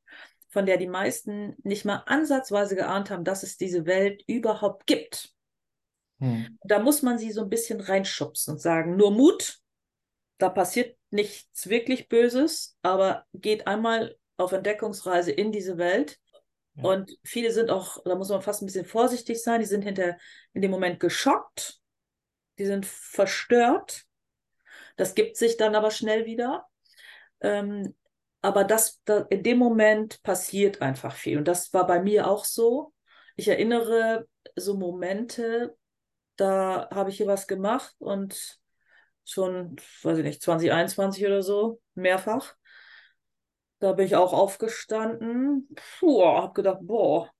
Speaker 4: von der die meisten nicht mal ansatzweise geahnt haben, dass es diese Welt überhaupt gibt. Hm. Da muss man sie so ein bisschen reinschubsen und sagen, nur Mut, da passiert nichts wirklich Böses, aber geht einmal auf Entdeckungsreise in diese Welt. Ja. Und viele sind auch, da muss man fast ein bisschen vorsichtig sein, die sind hinter in dem Moment geschockt, die sind verstört. Das gibt sich dann aber schnell wieder. Ähm, aber das, da, in dem Moment passiert einfach viel. Und das war bei mir auch so. Ich erinnere so Momente, da habe ich hier was gemacht und schon, weiß ich nicht, 2021 oder so, mehrfach. Da bin ich auch aufgestanden, habe gedacht, boah,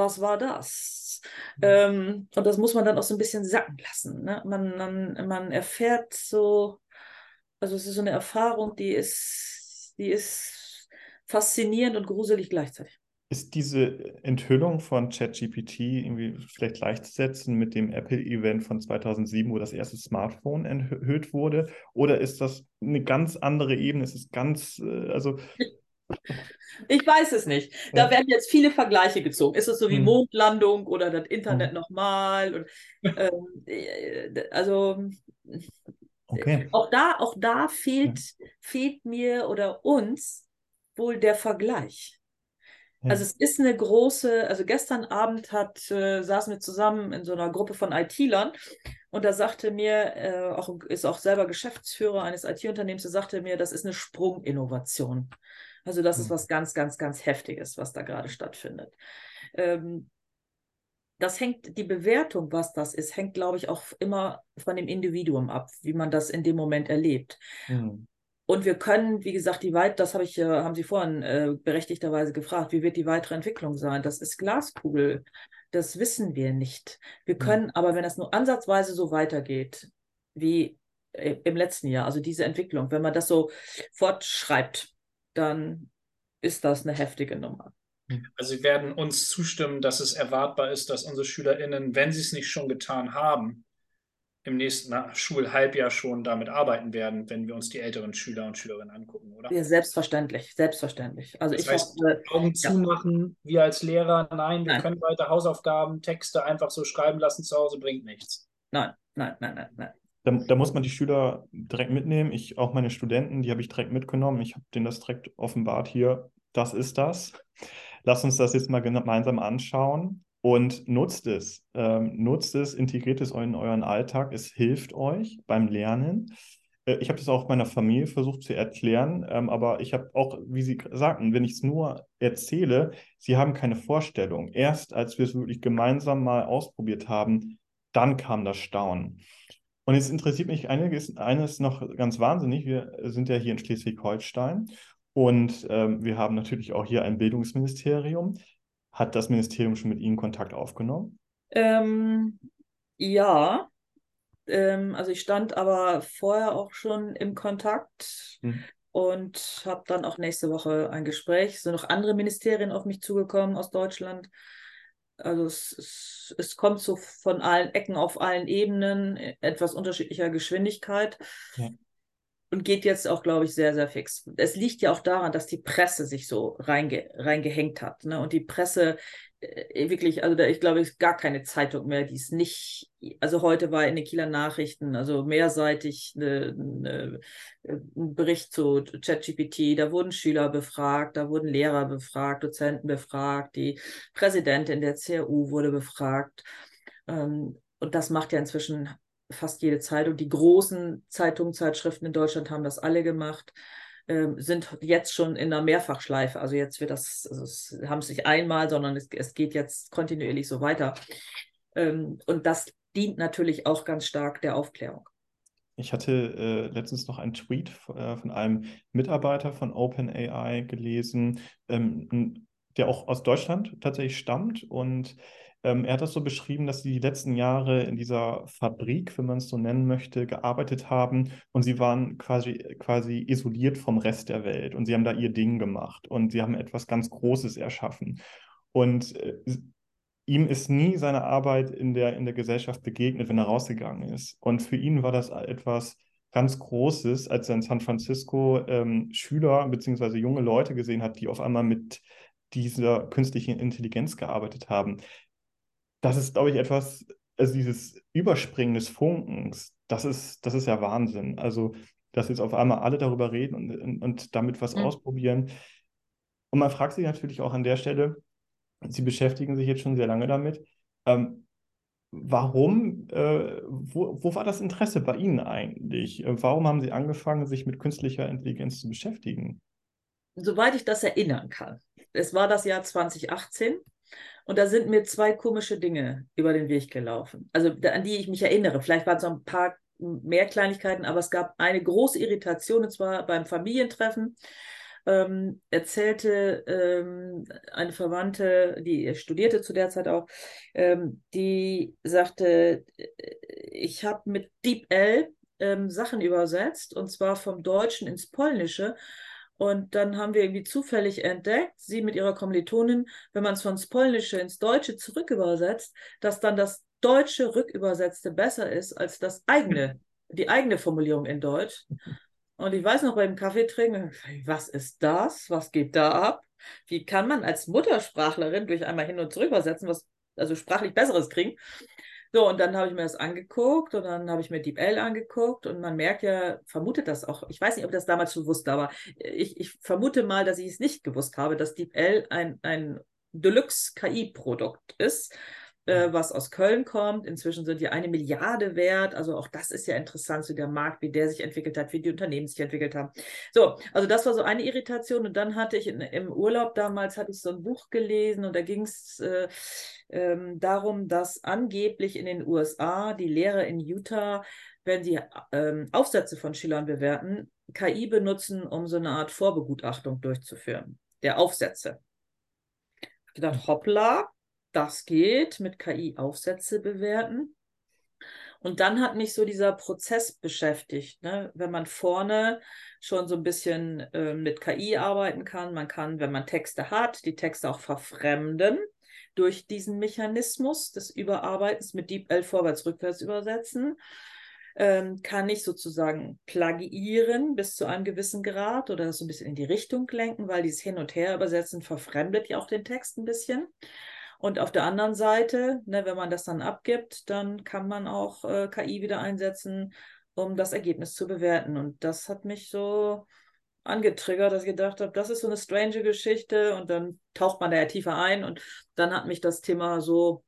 Speaker 4: was war das? Mhm. Ähm, und das muss man dann auch so ein bisschen sacken lassen. Ne? Man, man, man erfährt so, also es ist so eine Erfahrung, die ist, die ist faszinierend und gruselig gleichzeitig.
Speaker 2: Ist diese Enthüllung von ChatGPT irgendwie vielleicht gleichzusetzen mit dem Apple-Event von 2007, wo das erste Smartphone enthüllt wurde? Oder ist das eine ganz andere Ebene? Ist es ganz, äh, also.
Speaker 4: Ich weiß es nicht. Da ja. werden jetzt viele Vergleiche gezogen. Ist es so wie hm. Mondlandung oder das Internet hm. nochmal? Ähm, äh, also okay. auch da, auch da fehlt, ja. fehlt mir oder uns wohl der Vergleich. Also es ist eine große, also gestern Abend hat, äh, saßen wir zusammen in so einer Gruppe von IT-Lern und da sagte mir, äh, auch, ist auch selber Geschäftsführer eines IT-Unternehmens, der sagte mir, das ist eine Sprunginnovation. Also das mhm. ist was ganz, ganz, ganz Heftiges, was da gerade stattfindet. Ähm, das hängt, die Bewertung, was das ist, hängt, glaube ich, auch immer von dem Individuum ab, wie man das in dem Moment erlebt. Mhm. Und wir können, wie gesagt, die weit, das habe ich, äh, haben Sie vorhin äh, berechtigterweise gefragt, wie wird die weitere Entwicklung sein? Das ist Glaskugel. Das wissen wir nicht. Wir können mhm. aber, wenn das nur ansatzweise so weitergeht, wie äh, im letzten Jahr, also diese Entwicklung, wenn man das so fortschreibt, dann ist das eine heftige Nummer.
Speaker 3: Also Sie werden uns zustimmen, dass es erwartbar ist, dass unsere SchülerInnen, wenn sie es nicht schon getan haben, im nächsten Schulhalbjahr schon damit arbeiten werden, wenn wir uns die älteren Schüler und Schülerinnen angucken, oder?
Speaker 4: Ja, selbstverständlich, selbstverständlich. Also
Speaker 3: das
Speaker 4: ich
Speaker 3: heißt, habe, Augen ja. zumachen, wir als Lehrer, nein, wir nein. können weiter Hausaufgaben, Texte einfach so schreiben lassen zu Hause, bringt nichts.
Speaker 4: Nein, nein, nein, nein, nein.
Speaker 2: Da, da, muss man die Schüler direkt mitnehmen. Ich, auch meine Studenten, die habe ich direkt mitgenommen. Ich habe denen das direkt offenbart hier. Das ist das. Lass uns das jetzt mal gemeinsam anschauen und nutzt es. Ähm, nutzt es, integriert es in euren Alltag. Es hilft euch beim Lernen. Äh, ich habe das auch meiner Familie versucht zu erklären, ähm, aber ich habe auch, wie Sie sagten, wenn ich es nur erzähle, Sie haben keine Vorstellung. Erst als wir es wirklich gemeinsam mal ausprobiert haben, dann kam das Staunen. Und jetzt interessiert mich einiges, eines noch ganz wahnsinnig. Wir sind ja hier in Schleswig-Holstein und ähm, wir haben natürlich auch hier ein Bildungsministerium. Hat das Ministerium schon mit Ihnen Kontakt aufgenommen?
Speaker 4: Ähm, ja, ähm, also ich stand aber vorher auch schon im Kontakt hm. und habe dann auch nächste Woche ein Gespräch. Es sind noch andere Ministerien auf mich zugekommen aus Deutschland. Also es, es, es kommt so von allen Ecken auf allen Ebenen, etwas unterschiedlicher Geschwindigkeit. Ja und geht jetzt auch, glaube ich, sehr, sehr fix. Es liegt ja auch daran, dass die Presse sich so reinge reingehängt hat. Ne? Und die Presse, äh, wirklich, also da, ich glaube, es ist gar keine Zeitung mehr, die es nicht, also heute war in den Kieler Nachrichten, also mehrseitig eine, eine, ein Bericht zu ChatGPT, da wurden Schüler befragt, da wurden Lehrer befragt, Dozenten befragt, die Präsidentin der CRU wurde befragt. Ähm, und das macht ja inzwischen fast jede Zeitung. Die großen Zeitungen, Zeitschriften in Deutschland haben das alle gemacht. Ähm, sind jetzt schon in einer Mehrfachschleife. Also jetzt wird das, also es haben es nicht einmal, sondern es, es geht jetzt kontinuierlich so weiter. Ähm, und das dient natürlich auch ganz stark der Aufklärung.
Speaker 2: Ich hatte äh, letztens noch einen Tweet äh, von einem Mitarbeiter von OpenAI gelesen, ähm, der auch aus Deutschland tatsächlich stammt und ähm, er hat das so beschrieben, dass sie die letzten Jahre in dieser Fabrik, wenn man es so nennen möchte, gearbeitet haben und sie waren quasi, quasi isoliert vom Rest der Welt und sie haben da ihr Ding gemacht und sie haben etwas ganz Großes erschaffen. Und äh, ihm ist nie seine Arbeit in der, in der Gesellschaft begegnet, wenn er rausgegangen ist. Und für ihn war das etwas ganz Großes, als er in San Francisco ähm, Schüler bzw. junge Leute gesehen hat, die auf einmal mit dieser künstlichen Intelligenz gearbeitet haben das ist, glaube ich, etwas, also dieses Überspringen des Funkens, das ist, das ist ja Wahnsinn. Also, dass jetzt auf einmal alle darüber reden und, und, und damit was mhm. ausprobieren. Und man fragt sich natürlich auch an der Stelle, Sie beschäftigen sich jetzt schon sehr lange damit, ähm, warum, äh, wo, wo war das Interesse bei Ihnen eigentlich? Warum haben Sie angefangen, sich mit künstlicher Intelligenz zu beschäftigen?
Speaker 4: Soweit ich das erinnern kann. Es war das Jahr 2018 und da sind mir zwei komische Dinge über den Weg gelaufen. Also an die ich mich erinnere. Vielleicht waren es noch ein paar mehr Kleinigkeiten, aber es gab eine große Irritation, und zwar beim Familientreffen. Ähm, erzählte ähm, eine Verwandte, die studierte zu der Zeit auch, ähm, die sagte, ich habe mit DeepL ähm, Sachen übersetzt, und zwar vom Deutschen ins Polnische. Und dann haben wir irgendwie zufällig entdeckt, sie mit ihrer Kommilitonin, wenn man es von Polnische ins Deutsche zurückübersetzt, dass dann das deutsche Rückübersetzte besser ist als das eigene, die eigene Formulierung in Deutsch. Und ich weiß noch beim Kaffee trinken, was ist das? Was geht da ab? Wie kann man als Muttersprachlerin durch einmal hin und zurück übersetzen, was also sprachlich Besseres kriegen? So, und dann habe ich mir das angeguckt und dann habe ich mir DeepL angeguckt und man merkt ja, vermutet das auch, ich weiß nicht, ob ich das damals schon wusste, aber ich, ich vermute mal, dass ich es nicht gewusst habe, dass DeepL ein, ein Deluxe-KI-Produkt ist äh, was aus Köln kommt. Inzwischen sind die eine Milliarde wert. Also auch das ist ja interessant, so der Markt, wie der sich entwickelt hat, wie die Unternehmen sich entwickelt haben. So, also das war so eine Irritation. Und dann hatte ich in, im Urlaub damals, hatte ich so ein Buch gelesen und da ging es äh, ähm, darum, dass angeblich in den USA die Lehrer in Utah, wenn sie ähm, Aufsätze von Schülern bewerten, KI benutzen, um so eine Art Vorbegutachtung durchzuführen, der Aufsätze. Ich gedacht, hoppla, das geht mit KI Aufsätze bewerten. Und dann hat mich so dieser Prozess beschäftigt, ne? wenn man vorne schon so ein bisschen äh, mit KI arbeiten kann. Man kann, wenn man Texte hat, die Texte auch verfremden durch diesen Mechanismus des Überarbeitens mit DeepL vorwärts-rückwärts übersetzen. Ähm, kann ich sozusagen plagiieren bis zu einem gewissen Grad oder so ein bisschen in die Richtung lenken, weil dieses Hin- und Her übersetzen verfremdet ja auch den Text ein bisschen. Und auf der anderen Seite, ne, wenn man das dann abgibt, dann kann man auch äh, KI wieder einsetzen, um das Ergebnis zu bewerten. Und das hat mich so angetriggert, dass ich gedacht habe, das ist so eine strange Geschichte und dann taucht man da ja tiefer ein und dann hat mich das Thema so,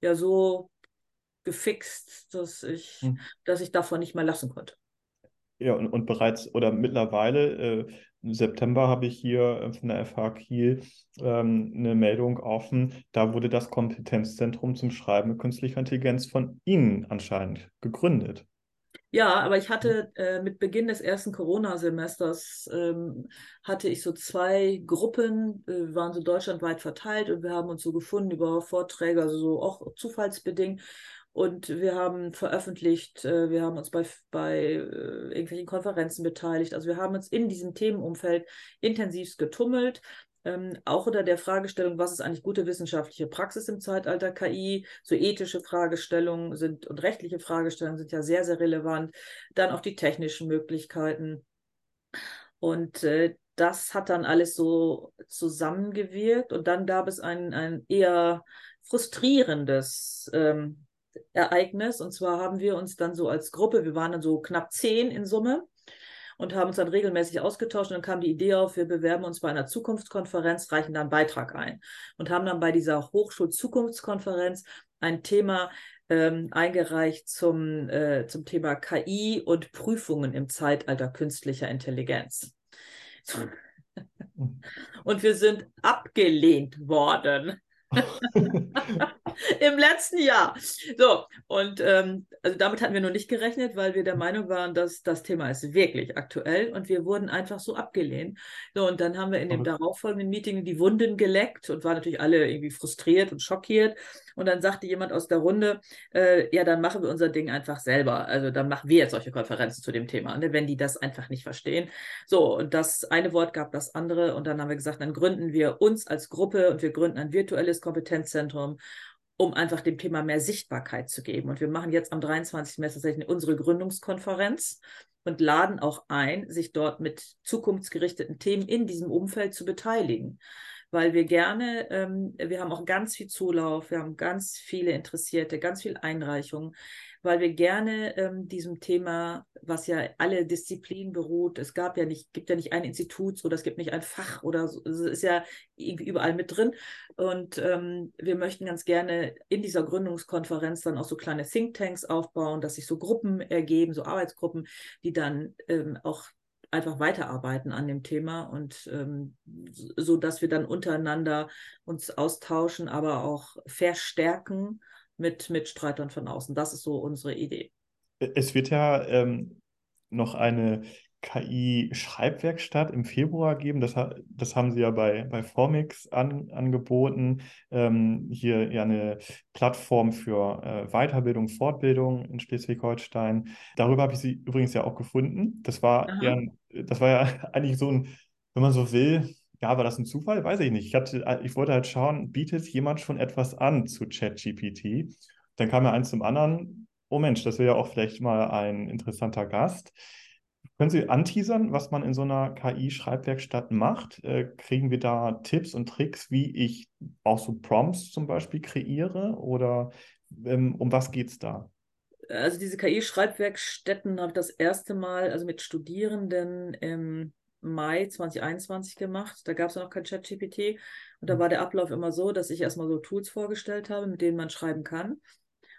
Speaker 4: ja, so gefixt, dass ich, hm. dass ich davon nicht mehr lassen konnte.
Speaker 2: Ja, und, und bereits oder mittlerweile, äh, im September habe ich hier äh, von der FH Kiel ähm, eine Meldung offen. Da wurde das Kompetenzzentrum zum Schreiben mit künstlicher Intelligenz von Ihnen anscheinend gegründet.
Speaker 4: Ja, aber ich hatte äh, mit Beginn des ersten Corona-Semesters ähm, hatte ich so zwei Gruppen, äh, waren so deutschlandweit verteilt und wir haben uns so gefunden über Vorträge, also so auch zufallsbedingt. Und wir haben veröffentlicht, äh, wir haben uns bei, bei äh, irgendwelchen Konferenzen beteiligt. Also wir haben uns in diesem Themenumfeld intensiv getummelt. Ähm, auch unter der Fragestellung, was ist eigentlich gute wissenschaftliche Praxis im Zeitalter KI? So ethische Fragestellungen sind und rechtliche Fragestellungen sind ja sehr, sehr relevant. Dann auch die technischen Möglichkeiten. Und äh, das hat dann alles so zusammengewirkt und dann gab es ein, ein eher frustrierendes ähm, Ereignis. Und zwar haben wir uns dann so als Gruppe, wir waren dann so knapp zehn in Summe und haben uns dann regelmäßig ausgetauscht. Und dann kam die Idee auf, wir bewerben uns bei einer Zukunftskonferenz, reichen dann einen Beitrag ein und haben dann bei dieser Hochschulzukunftskonferenz ein Thema ähm, eingereicht zum, äh, zum Thema KI und Prüfungen im Zeitalter künstlicher Intelligenz. Und wir sind abgelehnt worden. Im letzten Jahr. So, und ähm, also damit hatten wir noch nicht gerechnet, weil wir der Meinung waren, dass das Thema ist wirklich aktuell und wir wurden einfach so abgelehnt. So, und dann haben wir in dem darauffolgenden Meeting die Wunden geleckt und waren natürlich alle irgendwie frustriert und schockiert. Und dann sagte jemand aus der Runde, äh, ja, dann machen wir unser Ding einfach selber. Also dann machen wir jetzt solche Konferenzen zu dem Thema, ne, wenn die das einfach nicht verstehen. So, und das eine Wort gab das andere und dann haben wir gesagt, dann gründen wir uns als Gruppe und wir gründen ein virtuelles Kompetenzzentrum um einfach dem Thema mehr Sichtbarkeit zu geben. Und wir machen jetzt am 23. März tatsächlich unsere Gründungskonferenz und laden auch ein, sich dort mit zukunftsgerichteten Themen in diesem Umfeld zu beteiligen weil wir gerne, ähm, wir haben auch ganz viel Zulauf, wir haben ganz viele Interessierte, ganz viel Einreichungen, weil wir gerne ähm, diesem Thema, was ja alle Disziplinen beruht, es gab ja nicht, gibt ja nicht ein Institut oder es gibt nicht ein Fach oder so, es ist ja irgendwie überall mit drin. Und ähm, wir möchten ganz gerne in dieser Gründungskonferenz dann auch so kleine Thinktanks aufbauen, dass sich so Gruppen ergeben, so Arbeitsgruppen, die dann ähm, auch einfach weiterarbeiten an dem Thema und ähm, so, dass wir dann untereinander uns austauschen, aber auch verstärken mit Mitstreitern von außen. Das ist so unsere Idee.
Speaker 2: Es wird ja ähm, noch eine KI-Schreibwerkstatt im Februar geben. Das, das haben sie ja bei, bei Formix an, angeboten. Ähm, hier ja eine Plattform für äh, Weiterbildung, Fortbildung in Schleswig-Holstein. Darüber habe ich sie übrigens ja auch gefunden. Das war, eher, das war ja eigentlich so ein, wenn man so will, ja, war das ein Zufall? Weiß ich nicht. Ich, hatte, ich wollte halt schauen, bietet jemand schon etwas an zu ChatGPT? Dann kam ja eins zum anderen. Oh Mensch, das wäre ja auch vielleicht mal ein interessanter Gast. Können Sie anteasern, was man in so einer KI-Schreibwerkstatt macht? Äh, kriegen wir da Tipps und Tricks, wie ich auch so Prompts zum Beispiel kreiere? Oder ähm, um was geht es da?
Speaker 4: Also diese KI-Schreibwerkstätten habe ich das erste Mal also mit Studierenden im Mai 2021 gemacht. Da gab es noch kein ChatGPT. Und da mhm. war der Ablauf immer so, dass ich erstmal so Tools vorgestellt habe, mit denen man schreiben kann.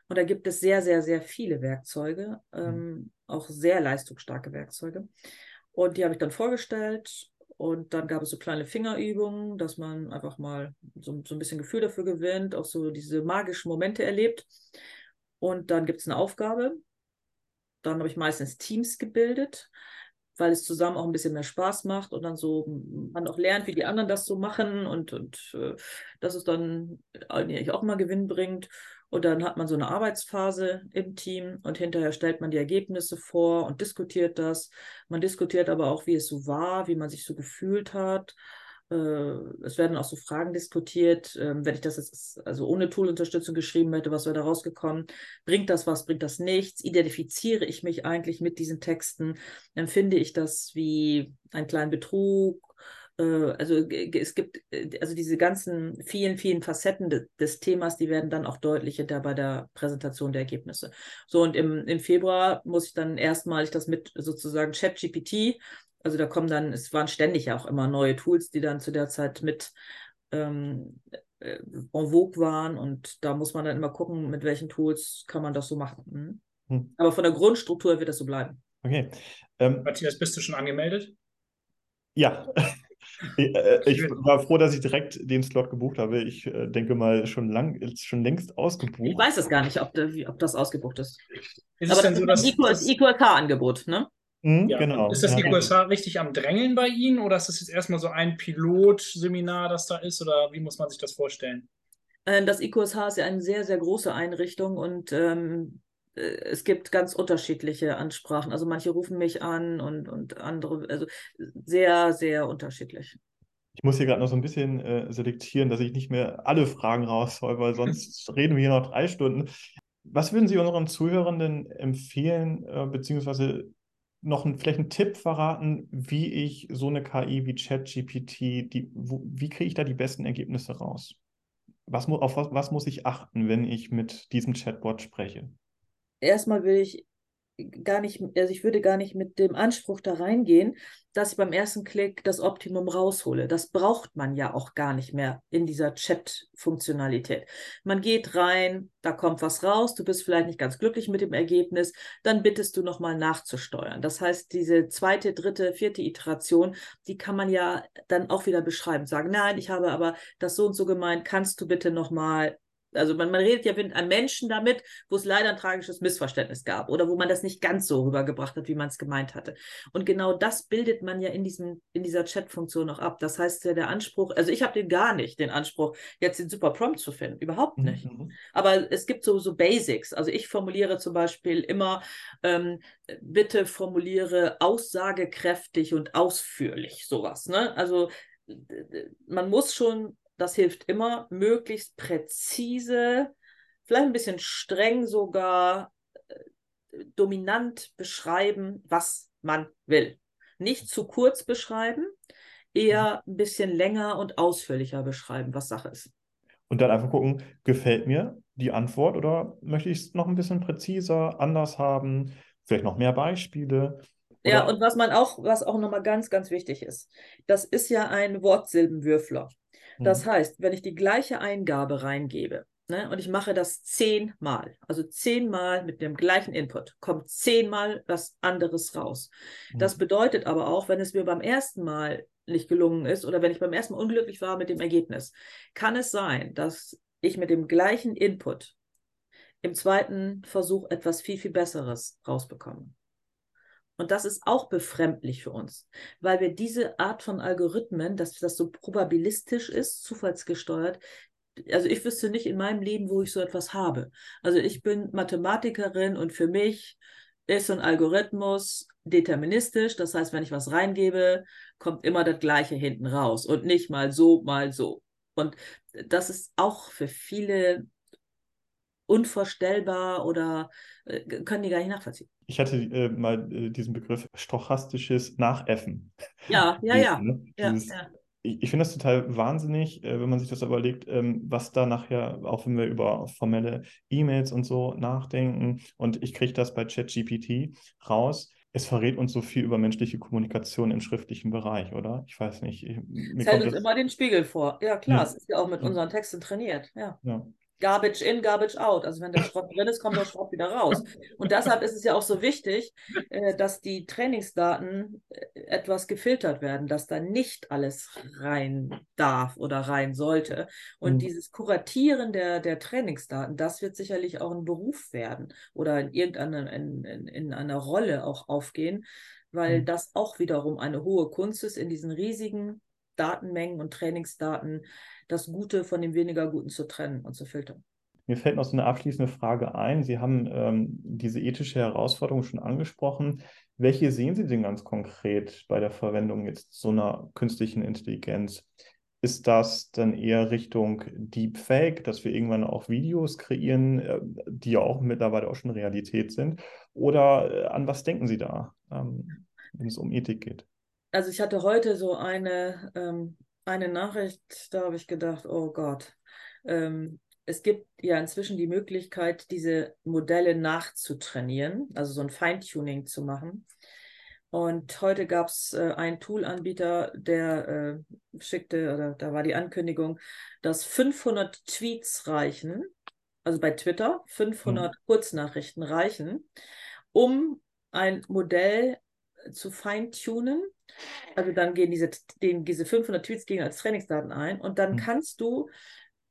Speaker 4: Und da gibt es sehr, sehr, sehr viele Werkzeuge, mhm. Auch sehr leistungsstarke Werkzeuge. Und die habe ich dann vorgestellt. Und dann gab es so kleine Fingerübungen, dass man einfach mal so, so ein bisschen Gefühl dafür gewinnt, auch so diese magischen Momente erlebt. Und dann gibt es eine Aufgabe. Dann habe ich meistens Teams gebildet, weil es zusammen auch ein bisschen mehr Spaß macht und dann so man auch lernt, wie die anderen das so machen und, und äh, dass es dann eigentlich auch mal Gewinn bringt. Und dann hat man so eine Arbeitsphase im Team und hinterher stellt man die Ergebnisse vor und diskutiert das. Man diskutiert aber auch, wie es so war, wie man sich so gefühlt hat. Äh, es werden auch so Fragen diskutiert. Ähm, wenn ich das jetzt also ohne Tool-Unterstützung geschrieben hätte, was wäre da rausgekommen? Bringt das was, bringt das nichts? Identifiziere ich mich eigentlich mit diesen Texten? Empfinde ich das wie einen kleinen Betrug? Äh, also es gibt äh, also diese ganzen vielen, vielen Facetten de, des Themas, die werden dann auch deutlich hinter bei der Präsentation der Ergebnisse. So, und im, im Februar muss ich dann erstmalig das mit sozusagen ChatGPT, also da kommen dann, es waren ständig auch immer neue Tools, die dann zu der Zeit mit ähm, äh, en vogue waren und da muss man dann immer gucken, mit welchen Tools kann man das so machen. Hm? Hm. Aber von der Grundstruktur wird das so bleiben.
Speaker 3: Okay. Ähm, Matthias, bist du schon angemeldet?
Speaker 2: Ja. Ich, äh, ich, war froh, dass ich direkt den Slot gebucht habe. Ich äh, denke mal, schon lang, ist schon längst ausgebucht.
Speaker 4: Ich weiß es gar nicht, ob, ob das ausgebucht ist. ist Aber das so, ist das IQK-Angebot, ne?
Speaker 3: Mhm, ja. Genau. Ist das ja. IQSH richtig am Drängeln bei Ihnen oder ist das jetzt erstmal so ein Pilotseminar, das da ist oder wie muss man sich das vorstellen?
Speaker 4: Äh, das IQSH ist ja eine sehr, sehr große Einrichtung und ähm, äh, es gibt ganz unterschiedliche Ansprachen. Also manche rufen mich an und, und andere, also sehr, sehr unterschiedlich.
Speaker 2: Ich muss hier gerade noch so ein bisschen äh, selektieren, dass ich nicht mehr alle Fragen raushol, weil sonst reden wir hier noch drei Stunden. Was würden Sie unseren Zuhörenden empfehlen, äh, beziehungsweise noch einen, vielleicht einen Tipp verraten, wie ich so eine KI wie ChatGPT, wie kriege ich da die besten Ergebnisse raus? Was, auf was, was muss ich achten, wenn ich mit diesem Chatbot spreche?
Speaker 4: Erstmal will ich gar nicht, also ich würde gar nicht mit dem Anspruch da reingehen, dass ich beim ersten Klick das Optimum raushole. Das braucht man ja auch gar nicht mehr in dieser Chat-Funktionalität. Man geht rein, da kommt was raus, du bist vielleicht nicht ganz glücklich mit dem Ergebnis, dann bittest du nochmal nachzusteuern. Das heißt, diese zweite, dritte, vierte Iteration, die kann man ja dann auch wieder beschreiben, sagen, nein, ich habe aber das so und so gemeint, kannst du bitte nochmal also man, man redet ja mit einem Menschen damit, wo es leider ein tragisches Missverständnis gab oder wo man das nicht ganz so rübergebracht hat, wie man es gemeint hatte. Und genau das bildet man ja in, diesem, in dieser Chat-Funktion auch ab. Das heißt ja der Anspruch, also ich habe den gar nicht, den Anspruch, jetzt den super Prompt zu finden. Überhaupt nicht. Mhm. Aber es gibt so, so Basics. Also ich formuliere zum Beispiel immer, ähm, bitte formuliere aussagekräftig und ausführlich sowas. Ne? Also man muss schon das hilft immer, möglichst präzise, vielleicht ein bisschen streng sogar, äh, dominant beschreiben, was man will. Nicht zu kurz beschreiben, eher ein bisschen länger und ausführlicher beschreiben, was Sache ist.
Speaker 2: Und dann einfach gucken, gefällt mir die Antwort oder möchte ich es noch ein bisschen präziser, anders haben, vielleicht noch mehr Beispiele.
Speaker 4: Ja, und was man auch, was auch nochmal ganz, ganz wichtig ist, das ist ja ein Wortsilbenwürfler. Das mhm. heißt, wenn ich die gleiche Eingabe reingebe ne, und ich mache das zehnmal, also zehnmal mit dem gleichen Input, kommt zehnmal was anderes raus. Mhm. Das bedeutet aber auch, wenn es mir beim ersten Mal nicht gelungen ist oder wenn ich beim ersten Mal unglücklich war mit dem Ergebnis, kann es sein, dass ich mit dem gleichen Input im zweiten Versuch etwas viel, viel Besseres rausbekomme. Und das ist auch befremdlich für uns, weil wir diese Art von Algorithmen, dass das so probabilistisch ist, zufallsgesteuert, also ich wüsste nicht in meinem Leben, wo ich so etwas habe. Also ich bin Mathematikerin und für mich ist so ein Algorithmus deterministisch. Das heißt, wenn ich was reingebe, kommt immer das Gleiche hinten raus und nicht mal so, mal so. Und das ist auch für viele unvorstellbar oder äh, können die gar nicht nachvollziehen.
Speaker 2: Ich hatte äh, mal äh, diesen Begriff stochastisches Nachäffen.
Speaker 4: Ja, ja, ja. Ne? Dieses, ja, ja.
Speaker 2: Ich, ich finde das total wahnsinnig, äh, wenn man sich das überlegt, ähm, was da nachher, auch wenn wir über formelle E-Mails und so nachdenken, und ich kriege das bei ChatGPT raus, es verrät uns so viel über menschliche Kommunikation im schriftlichen Bereich, oder? Ich weiß nicht. Ich,
Speaker 4: es hält uns immer den Spiegel vor. Ja, klar, ja. es ist ja auch mit unseren Texten trainiert. Ja. ja. Garbage in, Garbage out. Also wenn der Schrott drin ist, kommt der Schrott wieder raus. Und deshalb ist es ja auch so wichtig, äh, dass die Trainingsdaten äh, etwas gefiltert werden, dass da nicht alles rein darf oder rein sollte. Und mhm. dieses Kuratieren der, der Trainingsdaten, das wird sicherlich auch ein Beruf werden oder in irgendeiner in, in, in einer Rolle auch aufgehen, weil mhm. das auch wiederum eine hohe Kunst ist, in diesen riesigen Datenmengen und Trainingsdaten das Gute von dem weniger Guten zu trennen und zu filtern.
Speaker 2: Mir fällt noch so eine abschließende Frage ein. Sie haben ähm, diese ethische Herausforderung schon angesprochen. Welche sehen Sie denn ganz konkret bei der Verwendung jetzt so einer künstlichen Intelligenz? Ist das dann eher Richtung Deepfake, dass wir irgendwann auch Videos kreieren, äh, die ja auch mittlerweile auch schon Realität sind? Oder äh, an was denken Sie da, ähm, wenn es um Ethik geht?
Speaker 4: Also ich hatte heute so eine ähm, eine Nachricht, da habe ich gedacht, oh Gott. Ähm, es gibt ja inzwischen die Möglichkeit, diese Modelle nachzutrainieren, also so ein Feintuning zu machen. Und heute gab es äh, einen Tool-Anbieter, der äh, schickte, oder da war die Ankündigung, dass 500 Tweets reichen, also bei Twitter 500 hm. Kurznachrichten reichen, um ein Modell zu feintunen also dann gehen diese, den, diese 500 Tweets gehen als Trainingsdaten ein und dann mhm. kannst du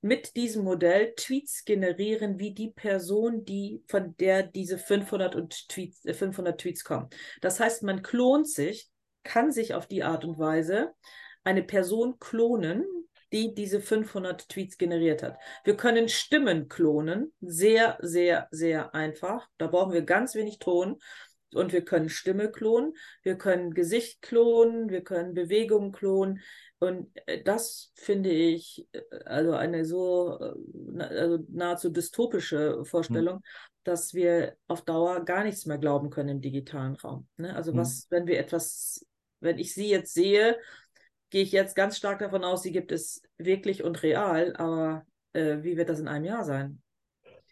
Speaker 4: mit diesem Modell Tweets generieren, wie die Person, die von der diese 500, und Tweets, 500 äh, Tweets kommen. Das heißt, man klont sich, kann sich auf die Art und Weise eine Person klonen, die diese 500 Tweets generiert hat. Wir können Stimmen klonen, sehr, sehr, sehr einfach. Da brauchen wir ganz wenig Ton und wir können Stimme klonen, wir können Gesicht klonen, wir können Bewegungen klonen. Und äh, das finde ich äh, also eine so äh, also nahezu dystopische Vorstellung, mhm. dass wir auf Dauer gar nichts mehr glauben können im digitalen Raum. Ne? Also was, mhm. wenn wir etwas, wenn ich sie jetzt sehe, gehe ich jetzt ganz stark davon aus, sie gibt es wirklich und real, aber äh, wie wird das in einem Jahr sein?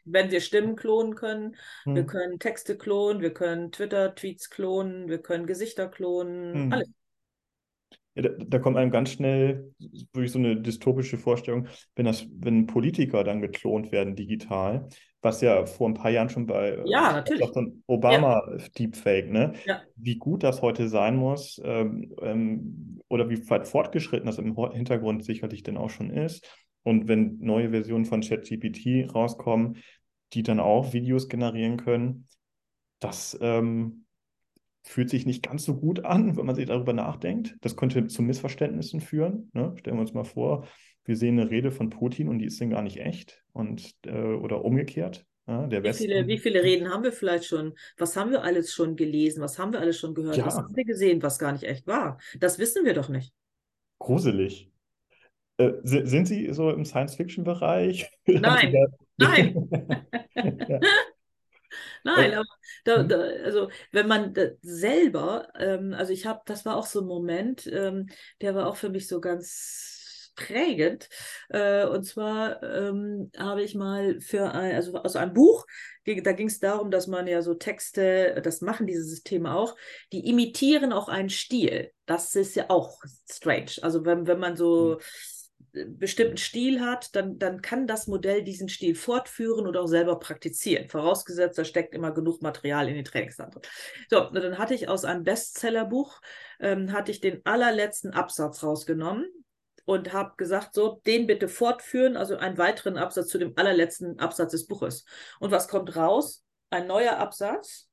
Speaker 4: Wenn wir Stimmen klonen können, hm. wir können Texte klonen, wir können Twitter-Tweets klonen, wir können Gesichter klonen, hm. alles.
Speaker 2: Ja, da, da, kommt einem ganz schnell wirklich so eine dystopische Vorstellung, wenn das, wenn Politiker dann geklont werden digital, was ja vor ein paar Jahren schon bei
Speaker 4: äh, ja.
Speaker 2: Obama ja. Deepfake, ne? Ja. Wie gut das heute sein muss, ähm, ähm, oder wie weit fortgeschritten das im Hintergrund sicherlich denn auch schon ist. Und wenn neue Versionen von ChatGPT rauskommen, die dann auch Videos generieren können, das ähm, fühlt sich nicht ganz so gut an, wenn man sich darüber nachdenkt. Das könnte zu Missverständnissen führen. Ne? Stellen wir uns mal vor, wir sehen eine Rede von Putin und die ist dann gar nicht echt und äh, oder umgekehrt. Ja, der
Speaker 4: wie, viele, wie viele Reden haben wir vielleicht schon? Was haben wir alles schon gelesen? Was haben wir alles schon gehört? Ja. Was haben wir gesehen, was gar nicht echt war? Das wissen wir doch nicht.
Speaker 2: Gruselig. Äh, sind Sie so im Science-Fiction-Bereich?
Speaker 4: Nein, nein. ja. Nein, aber da, mhm. da, also wenn man selber, ähm, also ich habe, das war auch so ein Moment, ähm, der war auch für mich so ganz prägend. Äh, und zwar ähm, habe ich mal für ein, also aus einem Buch, da ging es darum, dass man ja so Texte, das machen diese Systeme auch, die imitieren auch einen Stil. Das ist ja auch strange. Also wenn, wenn man so. Mhm bestimmten Stil hat, dann, dann kann das Modell diesen Stil fortführen und auch selber praktizieren. Vorausgesetzt, da steckt immer genug Material in die Trainingsdaten. So, dann hatte ich aus einem Bestsellerbuch, ähm, hatte ich den allerletzten Absatz rausgenommen und habe gesagt, so, den bitte fortführen, also einen weiteren Absatz zu dem allerletzten Absatz des Buches. Und was kommt raus? Ein neuer Absatz,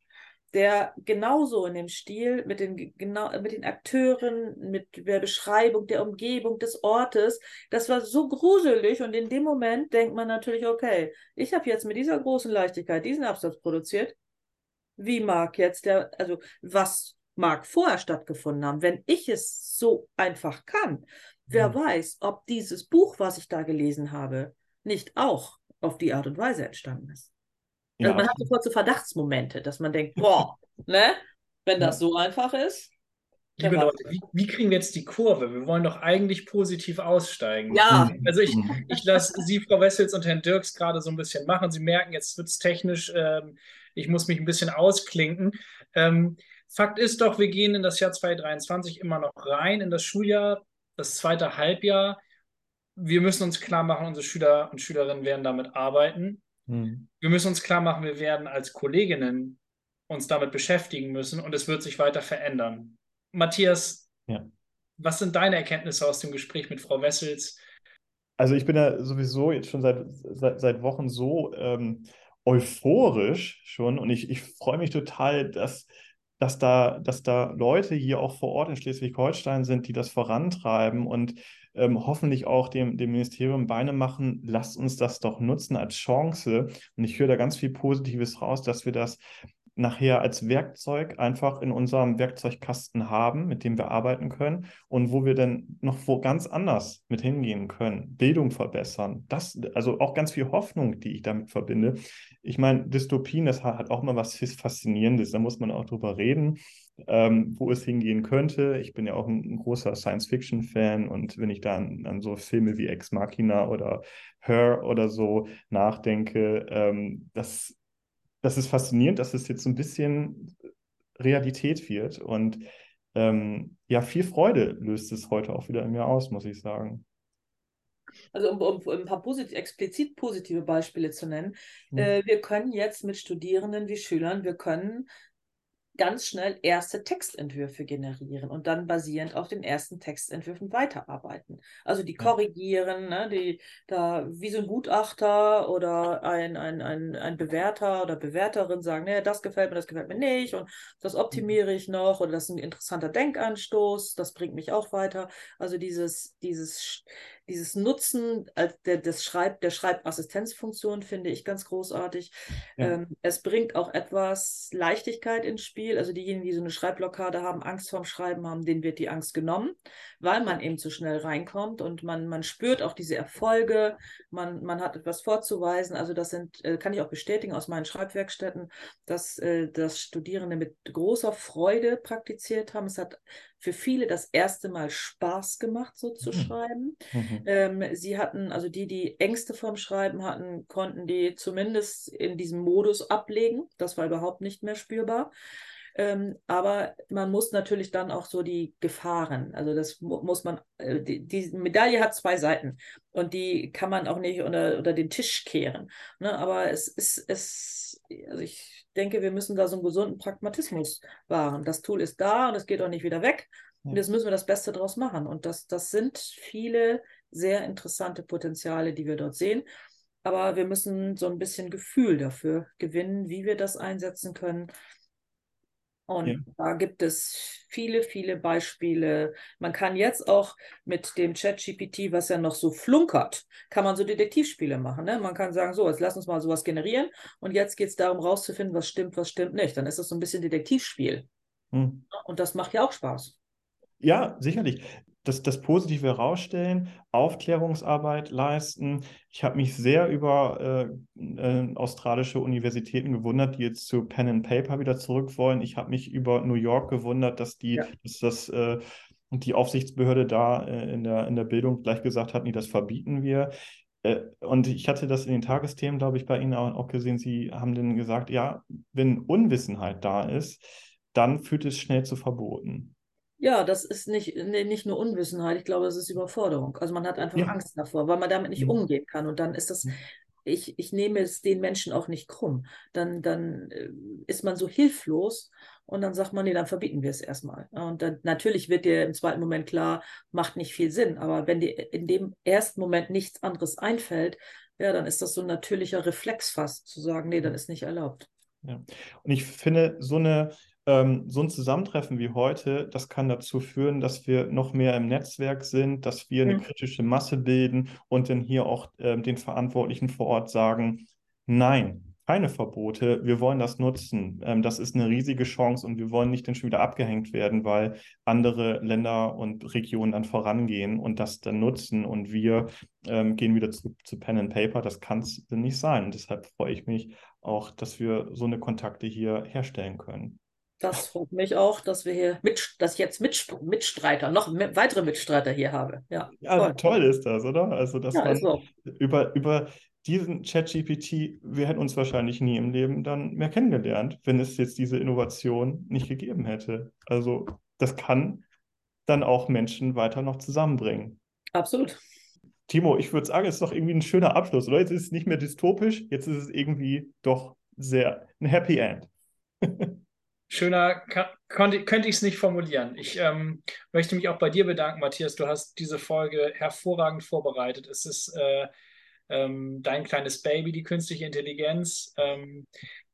Speaker 4: der genauso in dem Stil mit den, genau, mit den Akteuren, mit der Beschreibung der Umgebung des Ortes, das war so gruselig und in dem Moment denkt man natürlich, okay, ich habe jetzt mit dieser großen Leichtigkeit diesen Absatz produziert. Wie mag jetzt der, also was mag vorher stattgefunden haben, wenn ich es so einfach kann? Wer mhm. weiß, ob dieses Buch, was ich da gelesen habe, nicht auch auf die Art und Weise entstanden ist. Also ja. man hat sofort so Verdachtsmomente, dass man denkt, boah, ne? Wenn das so einfach ist.
Speaker 3: Liebe Leute, wie, wie, kriegen wir jetzt die Kurve? Wir wollen doch eigentlich positiv aussteigen.
Speaker 4: Ja.
Speaker 3: Also ich, ich lasse Sie, Frau Wessels und Herrn Dirks gerade so ein bisschen machen. Sie merken, jetzt wird es technisch, ähm, ich muss mich ein bisschen ausklinken. Ähm, Fakt ist doch, wir gehen in das Jahr 2023 immer noch rein, in das Schuljahr, das zweite Halbjahr. Wir müssen uns klar machen, unsere Schüler und Schülerinnen werden damit arbeiten. Hm. Wir müssen uns klar machen, wir werden als Kolleginnen uns damit beschäftigen müssen und es wird sich weiter verändern. Matthias, ja. was sind deine Erkenntnisse aus dem Gespräch mit Frau Wessels?
Speaker 2: Also ich bin ja sowieso jetzt schon seit, seit, seit Wochen so ähm, euphorisch schon und ich, ich freue mich total, dass, dass, da, dass da Leute hier auch vor Ort in Schleswig-Holstein sind, die das vorantreiben und ähm, hoffentlich auch dem, dem Ministerium Beine machen, lasst uns das doch nutzen als Chance. Und ich höre da ganz viel Positives raus, dass wir das nachher als Werkzeug einfach in unserem Werkzeugkasten haben, mit dem wir arbeiten können und wo wir dann noch wo ganz anders mit hingehen können, Bildung verbessern. Das, also auch ganz viel Hoffnung, die ich damit verbinde. Ich meine, Dystopien, das hat auch mal was Faszinierendes, da muss man auch drüber reden ähm, wo es hingehen könnte. Ich bin ja auch ein, ein großer Science-Fiction-Fan und wenn ich da an, an, so Filme wie Ex Machina oder Her oder so nachdenke, ähm, das, das ist faszinierend, dass es jetzt so ein bisschen Realität wird und ähm, ja, viel Freude löst es heute auch wieder in mir aus, muss ich sagen.
Speaker 4: Also um, um, um ein paar posit explizit positive Beispiele zu nennen, hm. äh, wir können jetzt mit Studierenden wie Schülern, wir können ganz schnell erste Textentwürfe generieren und dann basierend auf den ersten Textentwürfen weiterarbeiten. Also die korrigieren, ne, die da wie so ein Gutachter oder ein, ein, ein, ein Bewerter oder Bewerterin sagen, ne, das gefällt mir, das gefällt mir nicht und das mhm. optimiere ich noch oder das ist ein interessanter Denkanstoß, das bringt mich auch weiter. Also dieses, dieses dieses Nutzen als der, des Schreib, der Schreibassistenzfunktion finde ich ganz großartig. Ja. Ähm, es bringt auch etwas Leichtigkeit ins Spiel. Also diejenigen, die so eine Schreibblockade haben, Angst vorm Schreiben haben, denen wird die Angst genommen, weil man eben zu schnell reinkommt und man, man spürt auch diese Erfolge, man, man hat etwas vorzuweisen. Also das sind, äh, kann ich auch bestätigen aus meinen Schreibwerkstätten, dass, äh, dass Studierende mit großer Freude praktiziert haben. Es hat für viele das erste Mal Spaß gemacht, so zu mhm. schreiben. Mhm. Ähm, sie hatten, also die, die Ängste vorm Schreiben hatten, konnten die zumindest in diesem Modus ablegen. Das war überhaupt nicht mehr spürbar. Ähm, aber man muss natürlich dann auch so die Gefahren, also das mu muss man, äh, die, die, Medaille hat zwei Seiten und die kann man auch nicht unter, unter den Tisch kehren. Ne? Aber es ist, es, also ich denke, wir müssen da so einen gesunden Pragmatismus wahren. Das Tool ist da und es geht auch nicht wieder weg. Und jetzt müssen wir das Beste draus machen. Und das, das sind viele sehr interessante Potenziale, die wir dort sehen. Aber wir müssen so ein bisschen Gefühl dafür gewinnen, wie wir das einsetzen können. Und ja. da gibt es viele, viele Beispiele. Man kann jetzt auch mit dem Chat-GPT, was ja noch so flunkert, kann man so Detektivspiele machen. Ne? Man kann sagen, so, jetzt lass uns mal sowas generieren und jetzt geht es darum, rauszufinden, was stimmt, was stimmt nicht. Dann ist das so ein bisschen Detektivspiel. Hm. Und das macht ja auch Spaß.
Speaker 2: Ja, sicherlich das, das Positive herausstellen, Aufklärungsarbeit leisten. Ich habe mich sehr über äh, äh, australische Universitäten gewundert, die jetzt zu Pen and Paper wieder zurück wollen. Ich habe mich über New York gewundert, dass die, ja. dass das äh, die Aufsichtsbehörde da äh, in, der, in der Bildung gleich gesagt hat, nee, das verbieten wir. Äh, und ich hatte das in den Tagesthemen, glaube ich, bei Ihnen auch, auch gesehen. Sie haben dann gesagt, ja, wenn Unwissenheit da ist, dann führt es schnell zu Verboten.
Speaker 4: Ja, das ist nicht, nee, nicht nur Unwissenheit, ich glaube, es ist Überforderung. Also man hat einfach ja. Angst davor, weil man damit nicht mhm. umgehen kann. Und dann ist das, ich, ich nehme es den Menschen auch nicht krumm. Dann, dann äh, ist man so hilflos und dann sagt man, nee, dann verbieten wir es erstmal. Und dann natürlich wird dir im zweiten Moment klar, macht nicht viel Sinn. Aber wenn dir in dem ersten Moment nichts anderes einfällt, ja, dann ist das so ein natürlicher Reflex fast, zu sagen, nee, dann ist nicht erlaubt.
Speaker 2: Ja. Und ich finde, so eine ähm, so ein Zusammentreffen wie heute, das kann dazu führen, dass wir noch mehr im Netzwerk sind, dass wir eine mhm. kritische Masse bilden und dann hier auch ähm, den Verantwortlichen vor Ort sagen, nein, keine Verbote, wir wollen das nutzen. Ähm, das ist eine riesige Chance und wir wollen nicht dann schon wieder abgehängt werden, weil andere Länder und Regionen dann vorangehen und das dann nutzen und wir ähm, gehen wieder zu, zu Pen and Paper. Das kann es nicht sein. Und deshalb freue ich mich auch, dass wir so eine Kontakte hier herstellen können.
Speaker 4: Das freut mich auch, dass wir hier mit, dass ich jetzt mit, Mitstreiter, noch mit, weitere Mitstreiter hier habe. Ja,
Speaker 2: ja toll. toll. ist das, oder? Also, dass ja, man so. über, über diesen ChatGPT, wir hätten uns wahrscheinlich nie im Leben dann mehr kennengelernt, wenn es jetzt diese Innovation nicht gegeben hätte. Also, das kann dann auch Menschen weiter noch zusammenbringen.
Speaker 4: Absolut.
Speaker 2: Timo, ich würde sagen, es ist doch irgendwie ein schöner Abschluss, oder? Jetzt ist es nicht mehr dystopisch, jetzt ist es irgendwie doch sehr ein Happy End.
Speaker 3: Schöner könnte, ich es nicht formulieren. Ich ähm, möchte mich auch bei dir bedanken, Matthias. Du hast diese Folge hervorragend vorbereitet. Es ist äh, ähm, dein kleines Baby, die künstliche Intelligenz. Ähm,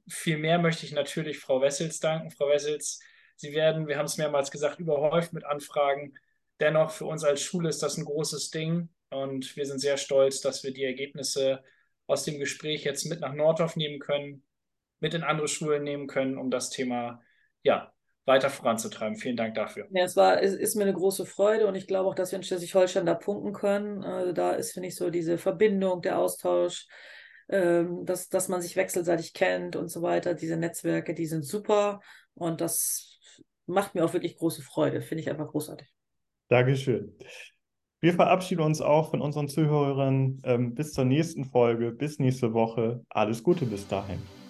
Speaker 3: viel möchte ich natürlich Frau Wessels danken. Frau Wessels, Sie werden, wir haben es mehrmals gesagt, überhäuft mit Anfragen. Dennoch, für uns als Schule ist das ein großes Ding und wir sind sehr stolz, dass wir die Ergebnisse aus dem Gespräch jetzt mit nach Nordorf nehmen können mit in andere Schulen nehmen können, um das Thema ja, weiter voranzutreiben. Vielen Dank dafür.
Speaker 4: Ja, es war, es ist mir eine große Freude und ich glaube auch, dass wir in Schleswig-Holstein da punkten können. Also da ist, finde ich, so diese Verbindung, der Austausch, ähm, dass, dass man sich wechselseitig kennt und so weiter. Diese Netzwerke, die sind super und das macht mir auch wirklich große Freude. Finde ich einfach großartig.
Speaker 2: Dankeschön. Wir verabschieden uns auch von unseren Zuhörern. Ähm, bis zur nächsten Folge, bis nächste Woche. Alles Gute bis dahin.